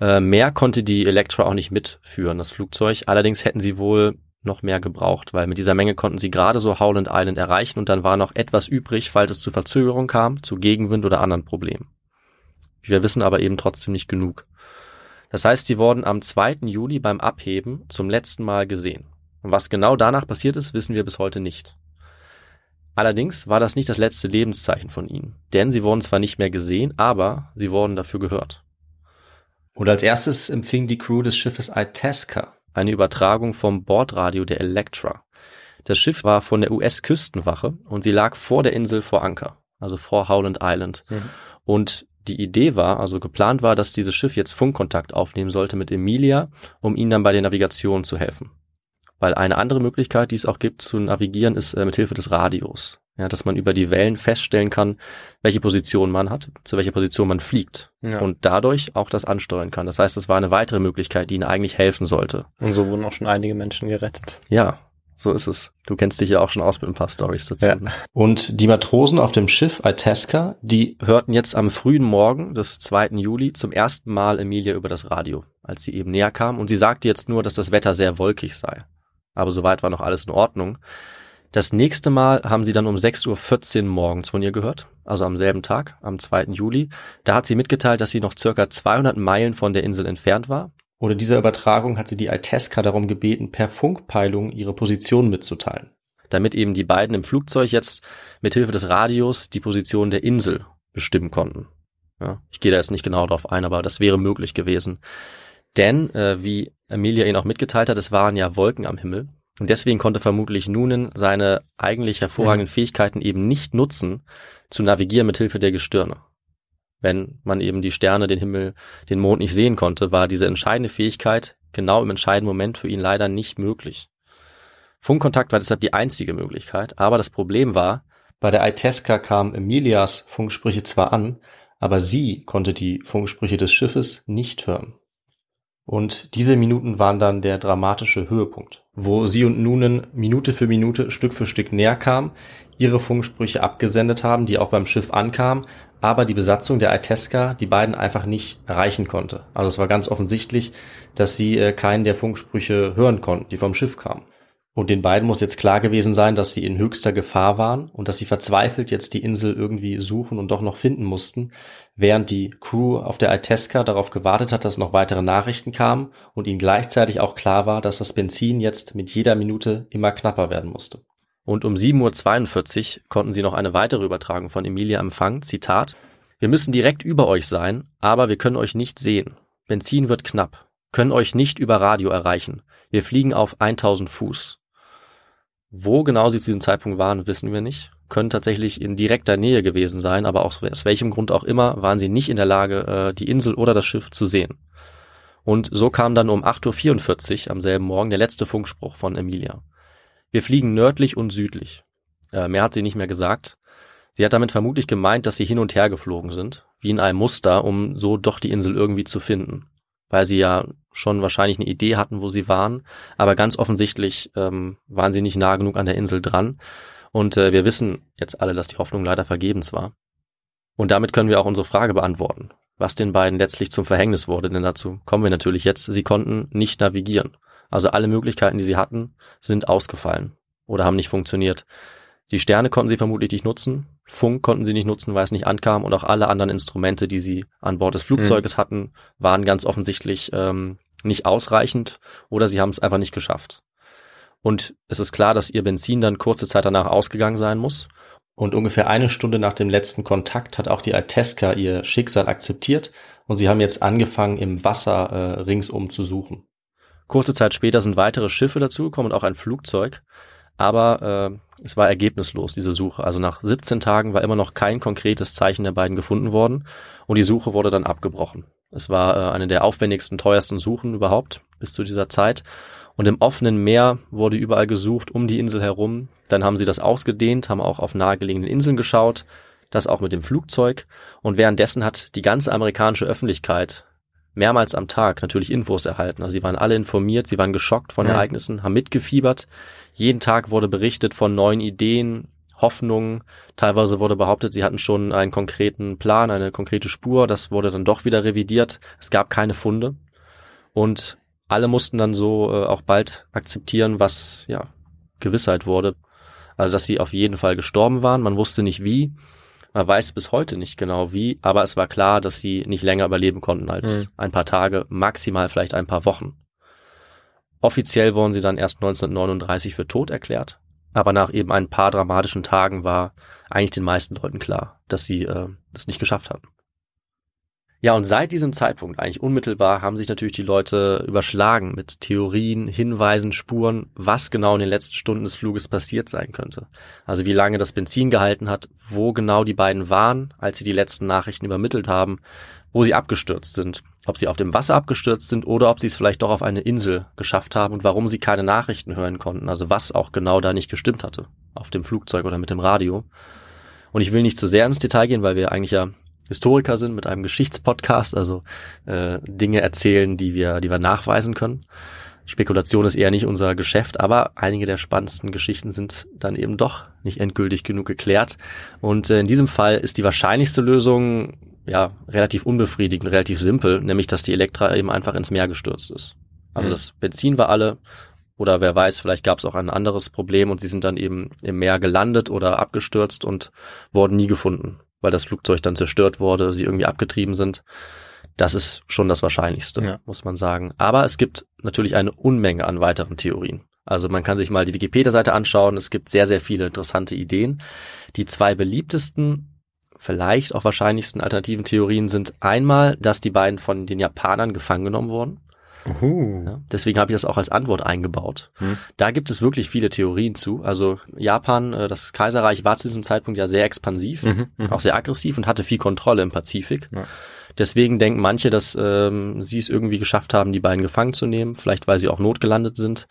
E: Äh, mehr konnte die Electra auch nicht mitführen, das Flugzeug. Allerdings hätten sie wohl noch mehr gebraucht, weil mit dieser Menge konnten sie gerade so Howland Island erreichen und dann war noch etwas übrig, falls es zu Verzögerung kam, zu Gegenwind oder anderen Problemen. Wir wissen aber eben trotzdem nicht genug. Das heißt, sie wurden am 2. Juli beim Abheben zum letzten Mal gesehen. Und was genau danach passiert ist, wissen wir bis heute nicht. Allerdings war das nicht das letzte Lebenszeichen von ihnen, denn sie wurden zwar nicht mehr gesehen, aber sie wurden dafür gehört. Und als erstes empfing die Crew des Schiffes Itasca eine Übertragung vom Bordradio der Electra. Das Schiff war von der US-Küstenwache und sie lag vor der Insel vor Anker, also vor Howland Island.
D: Mhm.
E: Und die Idee war, also geplant war, dass dieses Schiff jetzt Funkkontakt aufnehmen sollte mit Emilia, um ihnen dann bei der Navigation zu helfen. Weil eine andere Möglichkeit, die es auch gibt zu navigieren, ist äh, mit Hilfe des Radios. Ja, dass man über die Wellen feststellen kann, welche Position man hat, zu welcher Position man fliegt.
D: Ja.
E: Und dadurch auch das ansteuern kann. Das heißt, das war eine weitere Möglichkeit, die ihnen eigentlich helfen sollte.
D: Und so wurden auch schon einige Menschen gerettet.
E: Ja, so ist es. Du kennst dich ja auch schon aus mit ein paar Stories dazu.
D: Ja.
E: ne? Und die Matrosen auf dem Schiff Itasca, die hörten jetzt am frühen Morgen des 2. Juli zum ersten Mal Emilia über das Radio, als sie eben näher kam. Und sie sagte jetzt nur, dass das Wetter sehr wolkig sei. Aber soweit war noch alles in Ordnung. Das nächste Mal haben sie dann um 6.14 Uhr morgens von ihr gehört, also am selben Tag, am 2. Juli. Da hat sie mitgeteilt, dass sie noch circa 200 Meilen von der Insel entfernt war. Oder dieser Übertragung hat sie die Itasca darum gebeten, per Funkpeilung ihre Position mitzuteilen. damit eben die beiden im Flugzeug jetzt mithilfe des Radios die Position der Insel bestimmen konnten. Ja, ich gehe da jetzt nicht genau drauf ein, aber das wäre möglich gewesen. Denn, äh, wie Emilia ihn auch mitgeteilt hat, es waren ja Wolken am Himmel. Und deswegen konnte vermutlich Noonan seine eigentlich hervorragenden mhm. Fähigkeiten eben nicht nutzen, zu navigieren mit Hilfe der Gestirne. Wenn man eben die Sterne, den Himmel, den Mond nicht sehen konnte, war diese entscheidende Fähigkeit genau im entscheidenden Moment für ihn leider nicht möglich. Funkkontakt war deshalb die einzige Möglichkeit, aber das Problem war, bei der Itesca kamen Emilias Funksprüche zwar an, aber sie konnte die Funksprüche des Schiffes nicht hören. Und diese Minuten waren dann der dramatische Höhepunkt, wo sie und Noonan Minute für Minute, Stück für Stück näher kamen, ihre Funksprüche abgesendet haben, die auch beim Schiff ankamen, aber die Besatzung der Itesca die beiden einfach nicht erreichen konnte. Also es war ganz offensichtlich, dass sie äh, keinen der Funksprüche hören konnten, die vom Schiff kamen. Und den beiden muss jetzt klar gewesen sein, dass sie in höchster Gefahr waren und dass sie verzweifelt jetzt die Insel irgendwie suchen und doch noch finden mussten, während die Crew auf der Alteska darauf gewartet hat, dass noch weitere Nachrichten kamen und ihnen gleichzeitig auch klar war, dass das Benzin jetzt mit jeder Minute immer knapper werden musste. Und um 7.42 Uhr konnten sie noch eine weitere Übertragung von Emilia empfangen. Zitat. Wir müssen direkt über euch sein, aber wir können euch nicht sehen. Benzin wird knapp. Können euch nicht über Radio erreichen. Wir fliegen auf 1000 Fuß. Wo genau sie zu diesem Zeitpunkt waren, wissen wir nicht. Können tatsächlich in direkter Nähe gewesen sein, aber aus welchem Grund auch immer waren sie nicht in der Lage, äh, die Insel oder das Schiff zu sehen. Und so kam dann um 8.44 Uhr am selben Morgen der letzte Funkspruch von Emilia. Wir fliegen nördlich und südlich. Äh, mehr hat sie nicht mehr gesagt. Sie hat damit vermutlich gemeint, dass sie hin und her geflogen sind, wie in einem Muster, um so doch die Insel irgendwie zu finden weil sie ja schon wahrscheinlich eine Idee hatten, wo sie waren, aber ganz offensichtlich ähm, waren sie nicht nah genug an der Insel dran. Und äh, wir wissen jetzt alle, dass die Hoffnung leider vergebens war. Und damit können wir auch unsere Frage beantworten, was den beiden letztlich zum Verhängnis wurde, denn dazu kommen wir natürlich jetzt. Sie konnten nicht navigieren. Also alle Möglichkeiten, die sie hatten, sind ausgefallen oder haben nicht funktioniert. Die Sterne konnten sie vermutlich nicht nutzen, Funk konnten sie nicht nutzen, weil es nicht ankam und auch alle anderen Instrumente, die sie an Bord des Flugzeuges mhm. hatten, waren ganz offensichtlich ähm, nicht ausreichend oder sie haben es einfach nicht geschafft. Und es ist klar, dass ihr Benzin dann kurze Zeit danach ausgegangen sein muss. Und ungefähr eine Stunde nach dem letzten Kontakt hat auch die Alteska ihr Schicksal akzeptiert und sie haben jetzt angefangen, im Wasser äh, ringsum zu suchen. Kurze Zeit später sind weitere Schiffe dazugekommen und auch ein Flugzeug. Aber äh, es war ergebnislos, diese Suche. Also nach 17 Tagen war immer noch kein konkretes Zeichen der beiden gefunden worden und die Suche wurde dann abgebrochen. Es war äh, eine der aufwendigsten, teuersten Suchen überhaupt bis zu dieser Zeit. Und im offenen Meer wurde überall gesucht, um die Insel herum. Dann haben sie das ausgedehnt, haben auch auf nahegelegenen Inseln geschaut, das auch mit dem Flugzeug. Und währenddessen hat die ganze amerikanische Öffentlichkeit mehrmals am Tag natürlich Infos erhalten. Also sie waren alle informiert, sie waren geschockt von ja. Ereignissen, haben mitgefiebert. Jeden Tag wurde berichtet von neuen Ideen, Hoffnungen. Teilweise wurde behauptet, sie hatten schon einen konkreten Plan, eine konkrete Spur. Das wurde dann doch wieder revidiert. Es gab keine Funde. Und alle mussten dann so äh, auch bald akzeptieren, was ja Gewissheit wurde. Also, dass sie auf jeden Fall gestorben waren. Man wusste nicht wie. Man weiß bis heute nicht genau wie, aber es war klar, dass sie nicht länger überleben konnten als mhm. ein paar Tage, maximal vielleicht ein paar Wochen. Offiziell wurden sie dann erst 1939 für tot erklärt, aber nach eben ein paar dramatischen Tagen war eigentlich den meisten Leuten klar, dass sie äh, das nicht geschafft hatten. Ja, und seit diesem Zeitpunkt, eigentlich unmittelbar, haben sich natürlich die Leute überschlagen mit Theorien, Hinweisen, Spuren, was genau in den letzten Stunden des Fluges passiert sein könnte. Also wie lange das Benzin gehalten hat, wo genau die beiden waren, als sie die letzten Nachrichten übermittelt haben, wo sie abgestürzt sind. Ob sie auf dem Wasser abgestürzt sind oder ob sie es vielleicht doch auf eine Insel geschafft haben und warum sie keine Nachrichten hören konnten. Also was auch genau da nicht gestimmt hatte. Auf dem Flugzeug oder mit dem Radio. Und ich will nicht zu sehr ins Detail gehen, weil wir eigentlich ja Historiker sind mit einem Geschichtspodcast, also äh, Dinge erzählen, die wir, die wir nachweisen können. Spekulation ist eher nicht unser Geschäft, aber einige der spannendsten Geschichten sind dann eben doch nicht endgültig genug geklärt. Und äh, in diesem Fall ist die wahrscheinlichste Lösung ja relativ unbefriedigend, relativ simpel, nämlich dass die Elektra eben einfach ins Meer gestürzt ist. Also mhm. das Benzin war alle, oder wer weiß, vielleicht gab es auch ein anderes Problem und sie sind dann eben im Meer gelandet oder abgestürzt und wurden nie gefunden weil das Flugzeug dann zerstört wurde, sie irgendwie abgetrieben sind. Das ist schon das Wahrscheinlichste, ja. muss man sagen. Aber es gibt natürlich eine Unmenge an weiteren Theorien. Also man kann sich mal die Wikipedia-Seite anschauen. Es gibt sehr, sehr viele interessante Ideen. Die zwei beliebtesten, vielleicht auch wahrscheinlichsten alternativen Theorien sind einmal, dass die beiden von den Japanern gefangen genommen wurden. Ja, deswegen habe ich das auch als Antwort eingebaut.
D: Hm.
E: Da gibt es wirklich viele Theorien zu. Also Japan, äh, das Kaiserreich war zu diesem Zeitpunkt ja sehr expansiv,
D: Mhm, mhm.
E: auch sehr aggressiv und hatte viel Kontrolle im Pazifik.
D: Ja.
E: Deswegen denken manche, dass ähm, sie es irgendwie geschafft haben, die beiden gefangen zu nehmen, vielleicht weil sie auch notgelandet sind.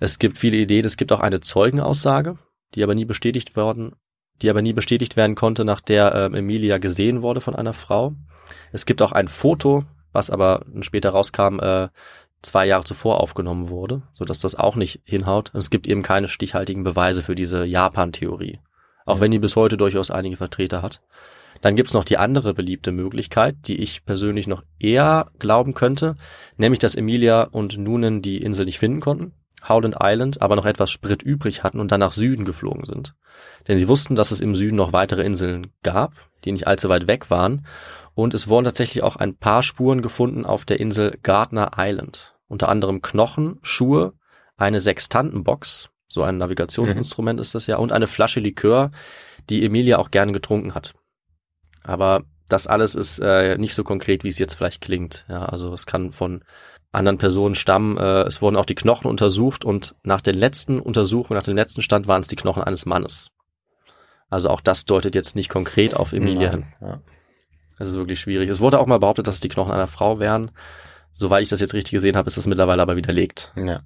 E: Es gibt viele Ideen, es gibt auch eine Zeugenaussage, die aber nie bestätigt worden, die aber nie bestätigt werden konnte, nach der ähm, Emilia gesehen wurde von einer Frau. Es gibt auch ein Foto, was aber später rauskam, äh, zwei Jahre zuvor aufgenommen wurde, so dass das auch nicht hinhaut. Und es gibt eben keine stichhaltigen Beweise für diese Japan-Theorie, auch
D: Ja.
E: wenn die bis heute durchaus einige Vertreter hat. Dann gibt's noch die andere beliebte Möglichkeit, die ich persönlich noch eher glauben könnte, nämlich dass Emilia und Noonan die Insel nicht finden konnten, Howland Island, aber noch etwas Sprit übrig hatten und dann nach Süden geflogen sind. Denn sie wussten, dass es im Süden noch weitere Inseln gab, die nicht allzu weit weg waren. Und es wurden tatsächlich auch ein paar Spuren gefunden auf der Insel Gardner Island. Unter anderem Knochen, Schuhe, eine Sextantenbox, so ein Navigationsinstrument ist das ja, und eine Flasche Likör, die Emilia auch gerne getrunken hat. Aber das alles ist äh, nicht so konkret, wie es jetzt vielleicht klingt. Ja, also es kann von anderen Personen stammen. Äh, es wurden auch die Knochen untersucht und nach den letzten Untersuchungen, nach dem letzten Stand waren es die Knochen eines Mannes. Also auch das deutet jetzt nicht konkret auf Emilia hin.
D: Ja.
E: Das ist wirklich schwierig. Es wurde auch mal behauptet, dass es die Knochen einer Frau wären. Soweit ich das jetzt richtig gesehen habe, ist das mittlerweile aber widerlegt.
D: Ja.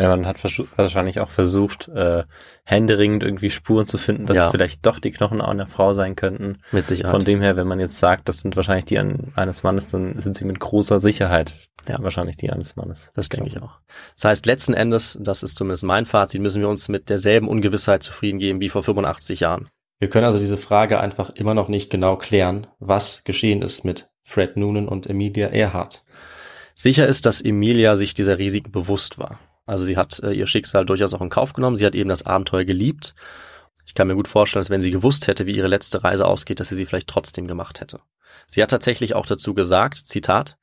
D: Ja, man hat wahrscheinlich auch versucht, äh, händeringend irgendwie Spuren zu finden, dass
E: Ja.
D: es vielleicht doch die Knochen einer Frau sein könnten.
E: Mit Sicherheit.
D: Von dem her, wenn man jetzt sagt, das sind wahrscheinlich die an, eines Mannes, dann sind sie mit großer Sicherheit
E: Ja.
D: wahrscheinlich die eines Mannes.
E: Das denke ich auch. Das heißt, letzten Endes, das ist zumindest mein Fazit, müssen wir uns mit derselben Ungewissheit zufrieden geben wie vor 85 Jahren. Wir können also diese Frage einfach immer noch nicht genau klären, was geschehen ist mit Fred Noonan und Emilia Earhart. Sicher ist, dass Emilia sich dieser Risiken bewusst war. Also sie hat äh, ihr Schicksal durchaus auch in Kauf genommen. Sie hat eben das Abenteuer geliebt. Ich kann mir gut vorstellen, dass wenn sie gewusst hätte, wie ihre letzte Reise ausgeht, dass sie sie vielleicht trotzdem gemacht hätte. Sie hat tatsächlich auch dazu gesagt, Zitat,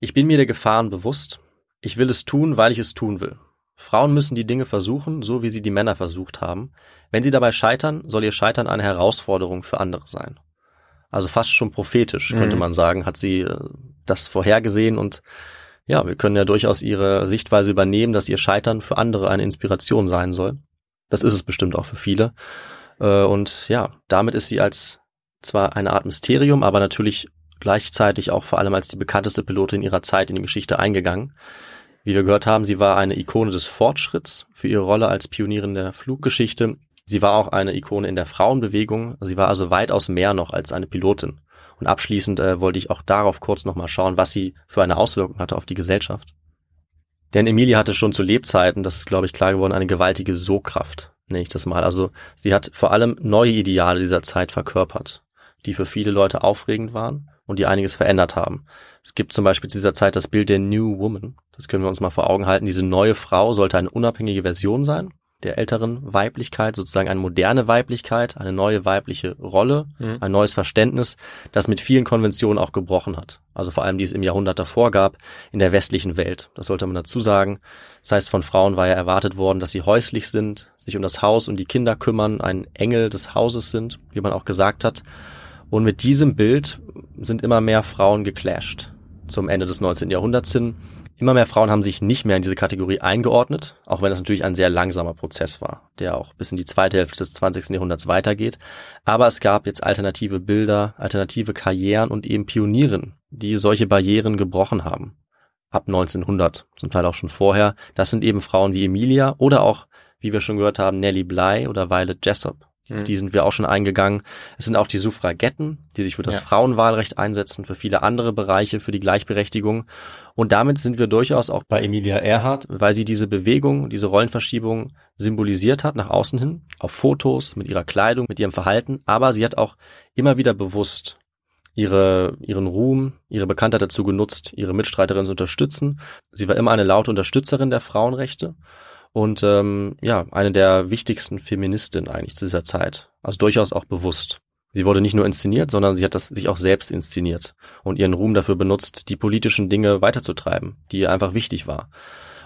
E: ich bin mir der Gefahren bewusst. Ich will es tun, weil ich es tun will. Frauen müssen die Dinge versuchen, so wie sie die Männer versucht haben. Wenn sie dabei scheitern, soll ihr Scheitern eine Herausforderung für andere sein. Also fast schon prophetisch, könnte
D: Mhm.
E: man sagen, hat sie äh, das vorhergesehen und ja, wir können ja durchaus ihre Sichtweise übernehmen, dass ihr Scheitern für andere eine Inspiration sein soll. Das ist es bestimmt auch für viele. Äh, Und ja, damit ist sie als zwar eine Art Mysterium, aber natürlich gleichzeitig auch vor allem als die bekannteste Pilotin ihrer Zeit in die Geschichte eingegangen. Wie wir gehört haben, sie war eine Ikone des Fortschritts für ihre Rolle als Pionierin der Fluggeschichte. Sie war auch eine Ikone in der Frauenbewegung. Sie war also weitaus mehr noch als eine Pilotin. Und abschließend äh, wollte ich auch darauf kurz nochmal schauen, was sie für eine Auswirkung hatte auf die Gesellschaft. Denn Emilie hatte schon zu Lebzeiten, das ist glaube ich klar geworden, eine gewaltige Sogkraft, nenne ich das mal. Also sie hat vor allem neue Ideale dieser Zeit verkörpert, die für viele Leute aufregend waren und die einiges verändert haben. Es gibt zum Beispiel zu dieser Zeit das Bild der New Woman. Das können wir uns mal vor Augen halten. Diese neue Frau sollte eine unabhängige Version sein der älteren Weiblichkeit, sozusagen eine moderne Weiblichkeit, eine neue weibliche Rolle,
D: Mhm.
E: ein neues Verständnis, das mit vielen Konventionen auch gebrochen hat. Also vor allem, die es im Jahrhundert davor gab, in der westlichen Welt. Das sollte man dazu sagen. Das heißt, von Frauen war ja erwartet worden, dass sie häuslich sind, sich um das Haus und die Kinder kümmern, ein Engel des Hauses sind, wie man auch gesagt hat. Und mit diesem Bild sind immer mehr Frauen geclasht. Zum Ende des 19. Jahrhunderts hin. Immer mehr Frauen haben sich nicht mehr in diese Kategorie eingeordnet, auch wenn das natürlich ein sehr langsamer Prozess war, der auch bis in die zweite Hälfte des 20. Jahrhunderts weitergeht. Aber es gab jetzt alternative Bilder, alternative Karrieren und eben Pionieren, die solche Barrieren gebrochen haben. Ab 1900, zum Teil auch schon vorher. Das sind eben Frauen wie Emilia oder auch, wie wir schon gehört haben, Nellie Bly oder Violet Jessop. Auf
D: Mhm.
E: die sind wir auch schon eingegangen. Es sind auch die Suffragetten, die sich für das
D: Ja.
E: Frauenwahlrecht einsetzen, für viele andere Bereiche, für die Gleichberechtigung. Und damit sind wir durchaus auch bei Emilia Earhart, weil sie diese Bewegung, diese Rollenverschiebung symbolisiert hat nach außen hin, auf Fotos, mit ihrer Kleidung, mit ihrem Verhalten. Aber sie hat auch immer wieder bewusst ihre, ihren Ruhm, ihre Bekanntheit dazu genutzt, ihre Mitstreiterin zu unterstützen. Sie war immer eine laute Unterstützerin der Frauenrechte und ähm, ja, eine der wichtigsten Feministinnen eigentlich zu dieser Zeit. Also durchaus auch bewusst. Sie wurde nicht nur inszeniert, sondern sie hat das sich auch selbst inszeniert und ihren Ruhm dafür benutzt, die politischen Dinge weiterzutreiben, die ihr einfach wichtig war.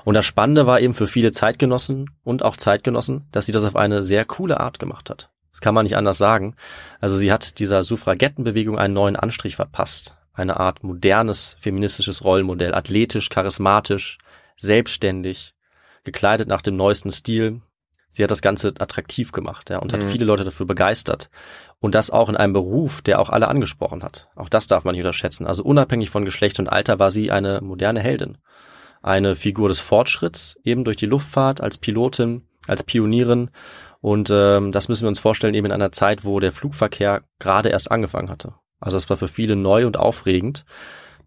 E: Und das Spannende war eben für viele Zeitgenossen und auch Zeitgenossen, dass sie das auf eine sehr coole Art gemacht hat. Das kann man nicht anders sagen. Also sie hat dieser Suffragettenbewegung einen neuen Anstrich verpasst. Eine Art modernes feministisches Rollenmodell, athletisch, charismatisch, selbstständig, gekleidet nach dem neuesten Stil. Sie hat das Ganze attraktiv gemacht ja, und hat
D: Mhm.
E: viele Leute dafür begeistert. Und das auch in einem Beruf, der auch alle angesprochen hat. Auch das darf man nicht unterschätzen. Also unabhängig von Geschlecht und Alter war sie eine moderne Heldin. Eine Figur des Fortschritts, eben durch die Luftfahrt, als Pilotin, als Pionierin. Und ähm, das müssen wir uns vorstellen, eben in einer Zeit, wo der Flugverkehr gerade erst angefangen hatte. Also es war für viele neu und aufregend.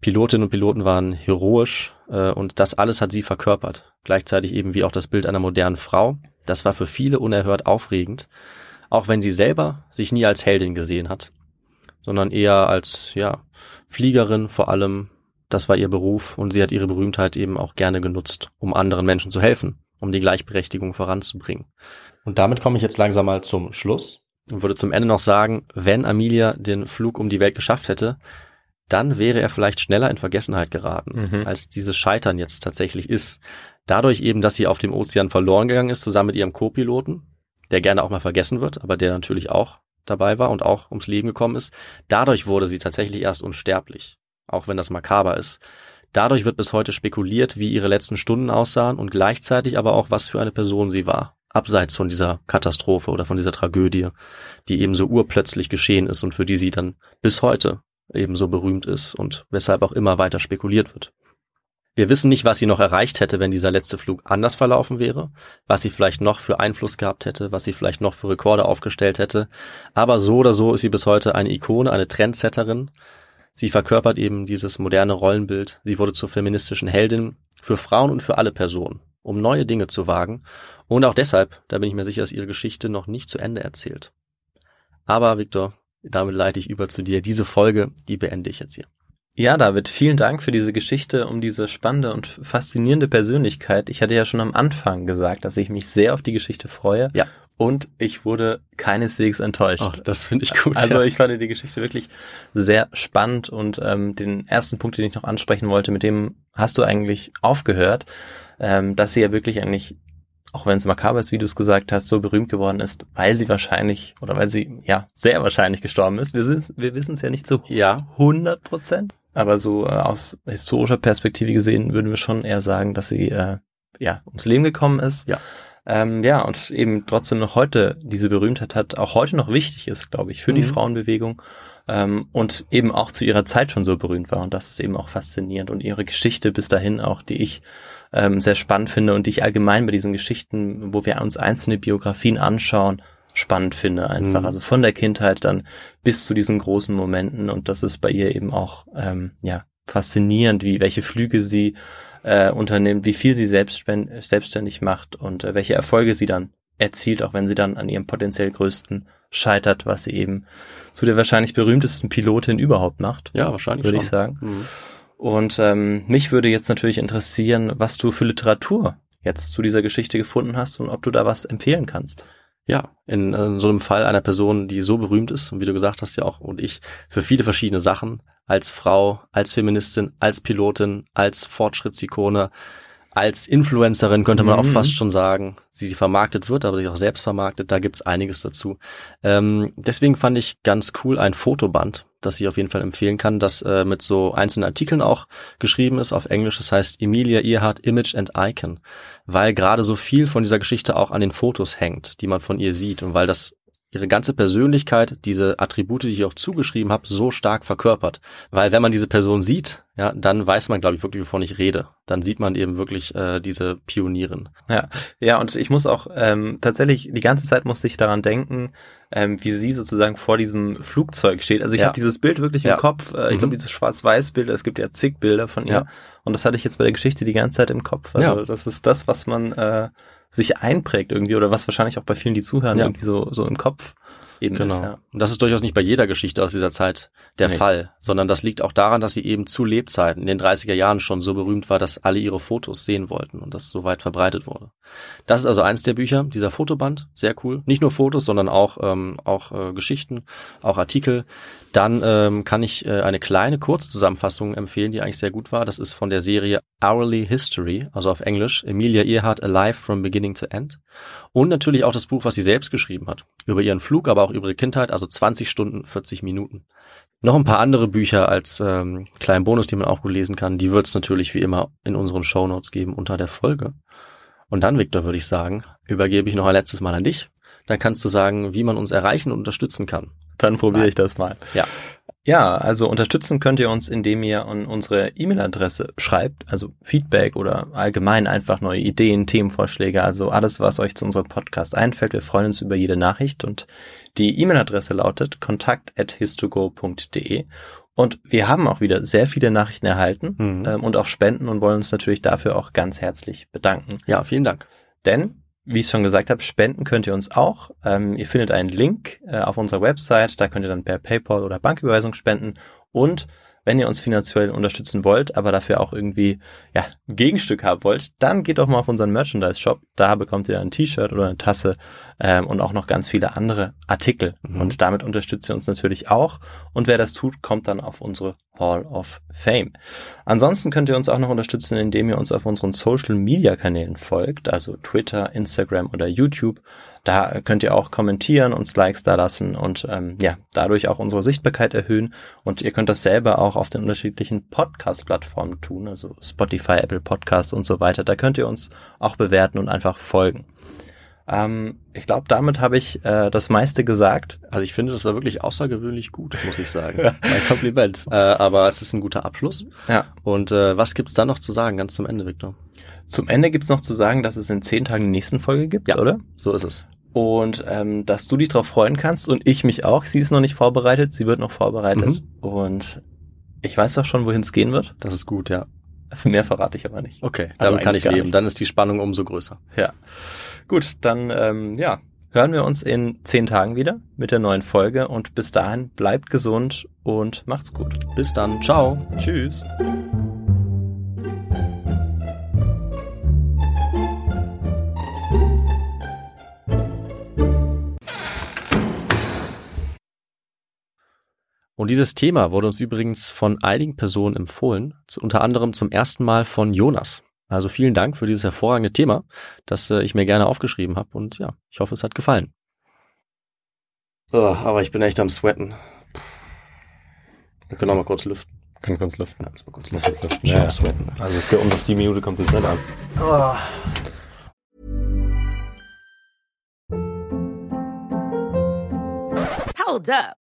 E: Pilotinnen und Piloten waren heroisch äh, und das alles hat sie verkörpert. Gleichzeitig eben wie auch das Bild einer modernen Frau. Das war für viele unerhört aufregend, auch wenn sie selber sich nie als Heldin gesehen hat, sondern eher als ja Fliegerin vor allem. Das war ihr Beruf und sie hat ihre Berühmtheit eben auch gerne genutzt, um anderen Menschen zu helfen, um die Gleichberechtigung voranzubringen. Und damit komme ich jetzt langsam mal zum Schluss und würde zum Ende noch sagen, wenn Amelia den Flug um die Welt geschafft hätte, dann wäre er vielleicht schneller in Vergessenheit geraten,
D: Mhm.
E: als dieses Scheitern jetzt tatsächlich ist. Dadurch eben, dass sie auf dem Ozean verloren gegangen ist, zusammen mit ihrem Co-Piloten, der gerne auch mal vergessen wird, aber der natürlich auch dabei war und auch ums Leben gekommen ist. Dadurch wurde sie tatsächlich erst unsterblich, auch wenn das makaber ist. Dadurch wird bis heute spekuliert, wie ihre letzten Stunden aussahen und gleichzeitig aber auch, was für eine Person sie war. Abseits von dieser Katastrophe oder von dieser Tragödie, die eben so urplötzlich geschehen ist und für die sie dann bis heute eben so berühmt ist und weshalb auch immer weiter spekuliert wird. Wir wissen nicht, was sie noch erreicht hätte, wenn dieser letzte Flug anders verlaufen wäre, was sie vielleicht noch für Einfluss gehabt hätte, was sie vielleicht noch für Rekorde aufgestellt hätte. Aber so oder so ist sie bis heute eine Ikone, eine Trendsetterin. Sie verkörpert eben dieses moderne Rollenbild. Sie wurde zur feministischen Heldin für Frauen und für alle Personen, um neue Dinge zu wagen. Und auch deshalb, da bin ich mir sicher, ist ihre Geschichte noch nicht zu Ende erzählt. Aber Victor, damit leite ich über zu dir. Diese Folge, die beende ich jetzt hier.
D: Ja, David, vielen Dank für diese Geschichte um diese spannende und faszinierende Persönlichkeit. Ich hatte ja schon am Anfang gesagt, dass ich mich sehr auf die Geschichte freue.
E: Ja.
D: Und ich wurde keineswegs enttäuscht.
E: Oh, das finde ich gut.
D: Also
E: ja.
D: ich fand die Geschichte wirklich sehr spannend und ähm, den ersten Punkt, den ich noch ansprechen wollte, mit dem hast du eigentlich aufgehört, ähm, dass sie ja wirklich eigentlich, auch wenn es makaber ist, wie du es gesagt hast, so berühmt geworden ist, weil sie wahrscheinlich oder weil sie ja sehr wahrscheinlich gestorben ist. Wir, sind- wir wissen es ja nicht so
E: ja,
D: 100 Prozent. Aber so äh, aus historischer Perspektive gesehen würden wir schon eher sagen, dass sie äh, ja ums Leben gekommen ist.
E: Ja.
D: Ähm, ja, und eben trotzdem noch heute diese Berühmtheit hat, auch heute noch wichtig ist, glaube ich, für die
E: Mhm.
D: Frauenbewegung ähm, und eben auch zu ihrer Zeit schon so berühmt war. Und das ist eben auch faszinierend. Und ihre Geschichte bis dahin auch, die ich ähm, sehr spannend finde und die ich allgemein bei diesen Geschichten, wo wir uns einzelne Biografien anschauen, spannend finde einfach.
E: Mhm.
D: Also von der Kindheit dann bis zu diesen großen Momenten. Und das ist bei ihr eben auch ähm, ja faszinierend, wie welche Flüge sie äh, unternimmt, wie viel sie selbstständig macht und äh, welche Erfolge sie dann erzielt, auch wenn sie dann an ihrem potenziell größten scheitert, was sie eben zu der wahrscheinlich berühmtesten Pilotin überhaupt macht,
E: ja, wahrscheinlich
D: würde
E: schon.
D: ich sagen.
E: Mhm.
D: Und ähm, mich würde jetzt natürlich interessieren, was du für Literatur jetzt zu dieser Geschichte gefunden hast und ob du da was empfehlen kannst.
E: Ja, in, äh, so einem Fall einer Person, die so berühmt ist und wie du gesagt hast ja auch und ich für viele verschiedene Sachen als Frau, als Feministin, als Pilotin, als Fortschrittsikone, als Influencerin könnte man
D: Mhm.
E: auch fast schon sagen, sie vermarktet wird, aber sich auch selbst vermarktet, da gibt's einiges dazu. Ähm, deswegen fand ich ganz cool ein Fotoband, das ich auf jeden Fall empfehlen kann, das äh, mit so einzelnen Artikeln auch geschrieben ist auf Englisch. Das heißt Emilia Earhart Image and Icon, weil gerade so viel von dieser Geschichte auch an den Fotos hängt, die man von ihr sieht und weil das ihre ganze Persönlichkeit, diese Attribute, die ich auch zugeschrieben habe, so stark verkörpert. Weil wenn man diese Person sieht, ja, dann weiß man, glaube ich, wirklich, wovon ich rede. Dann sieht man eben wirklich äh, diese Pionierin.
D: Ja, ja, und ich muss auch ähm, tatsächlich die ganze Zeit musste ich daran denken, ähm, wie sie sozusagen vor diesem Flugzeug steht. Also ich
E: Ja.
D: habe dieses Bild wirklich
E: Ja.
D: im Kopf. Äh, ich
E: Mhm.
D: glaube, dieses Schwarz-Weiß-Bild, es gibt ja zig Bilder von ihr.
E: Ja.
D: Und das hatte ich jetzt bei der Geschichte die ganze Zeit im Kopf. Also
E: Ja.
D: das ist das, was man äh, sich einprägt irgendwie oder was wahrscheinlich auch bei vielen, die zuhören,
E: Ja.
D: irgendwie so, so im Kopf eben
E: Genau.
D: ist. Ja.
E: Und das ist durchaus nicht bei jeder Geschichte aus dieser Zeit der
D: Nee.
E: Fall, sondern das liegt auch daran, dass sie eben zu Lebzeiten in den 30er Jahren schon so berühmt war, dass alle ihre Fotos sehen wollten und das so weit verbreitet wurde. Das ist also eins der Bücher, dieser Fotoband, sehr cool. Nicht nur Fotos, sondern auch, ähm, auch äh, Geschichten, auch Artikel. Dann ähm, kann ich äh, eine kleine Kurzzusammenfassung empfehlen, die eigentlich sehr gut war. Das ist von der Serie Hourly History, also auf Englisch, Emilia Earhart Alive from Beginning to End. Und natürlich auch das Buch, was sie selbst geschrieben hat. Über ihren Flug, aber auch über ihre Kindheit, also 20 Stunden, 40 Minuten. Noch ein paar andere Bücher als ähm, kleinen Bonus, die man auch gut lesen kann. Die wird es natürlich wie immer in unseren Shownotes geben unter der Folge. Und dann, Victor, würde ich sagen, übergebe ich noch ein letztes Mal an dich. Dann kannst du sagen, wie man uns erreichen und unterstützen kann.
D: Dann probiere ich das mal.
E: Ja.
D: Ja, also unterstützen könnt ihr uns, indem ihr an unsere E-Mail-Adresse schreibt, also Feedback oder allgemein einfach neue Ideen, Themenvorschläge, also alles, was euch zu unserem Podcast einfällt. Wir freuen uns über jede Nachricht und die E-Mail-Adresse lautet kontakt.histogo.de und wir haben auch wieder sehr viele Nachrichten erhalten
E: Mhm.
D: ähm, und auch Spenden und wollen uns natürlich dafür auch ganz herzlich bedanken.
E: Ja, vielen Dank.
D: Denn, wie ich schon gesagt habe, spenden könnt ihr uns auch. Ähm, ihr findet einen Link äh, auf unserer Website, da könnt ihr dann per PayPal oder Banküberweisung spenden. Und wenn ihr uns finanziell unterstützen wollt, aber dafür auch irgendwie ja, ein Gegenstück haben wollt, dann geht doch mal auf unseren Merchandise-Shop. Da bekommt ihr ein T-Shirt oder eine Tasse ähm, und auch noch ganz viele andere Artikel.
E: Mhm.
D: Und damit unterstützt ihr uns natürlich auch. Und wer das tut, kommt dann auf unsere Hall of Fame. Ansonsten könnt ihr uns auch noch unterstützen, indem ihr uns auf unseren Social-Media-Kanälen folgt, also Twitter, Instagram oder YouTube. Da könnt ihr auch kommentieren, uns Likes da lassen und ähm, ja, dadurch auch unsere Sichtbarkeit erhöhen. Und ihr könnt das selber auch auf den unterschiedlichen Podcast-Plattformen tun, also Spotify, Apple Podcasts und so weiter. Da könnt ihr uns auch bewerten und einfach folgen. Ähm, ich glaube, damit habe ich äh, das meiste gesagt.
E: Also ich finde, das war wirklich außergewöhnlich gut, muss ich sagen. Mein Kompliment. Äh, aber es ist ein guter Abschluss.
D: Ja.
E: Und äh, was gibt's da noch zu sagen, ganz zum Ende, Victor?
D: Zum Ende gibt's noch zu sagen, dass es in zehn Tagen die nächsten Folge gibt,
E: Ja.
D: oder?
E: So ist es.
D: Und ähm, dass du dich darauf freuen kannst und ich mich auch. Sie ist noch nicht vorbereitet, sie wird noch vorbereitet. Und ich weiß doch schon, wohin es gehen wird.
E: Das ist gut, ja.
D: Mehr verrate ich aber nicht.
E: Okay,
D: Also
E: damit kann ich leben.
D: nichts.
E: Dann ist die Spannung umso größer.
D: Ja. Gut, dann ähm, ja, hören wir uns in zehn Tagen wieder mit der neuen Folge und bis dahin bleibt gesund und macht's gut.
E: Bis dann. Ciao.
D: Tschüss.
E: Und dieses Thema wurde uns übrigens von einigen Personen empfohlen, zu, unter anderem zum ersten Mal von Jonas. Also vielen Dank für dieses hervorragende Thema, das äh, ich mir gerne aufgeschrieben habe. Und ja, ich hoffe, es hat gefallen. Oh, aber ich bin echt am Sweaten. Wir können auch mal kurz lüften.
D: Kann kurz lüften.
E: Ja, mal kurz lüften.
D: lüften.
E: Ich
D: Ja, ja.
E: Sweaten.
D: Also es geht um auf die Minute kommt es nicht an.
F: Hold up.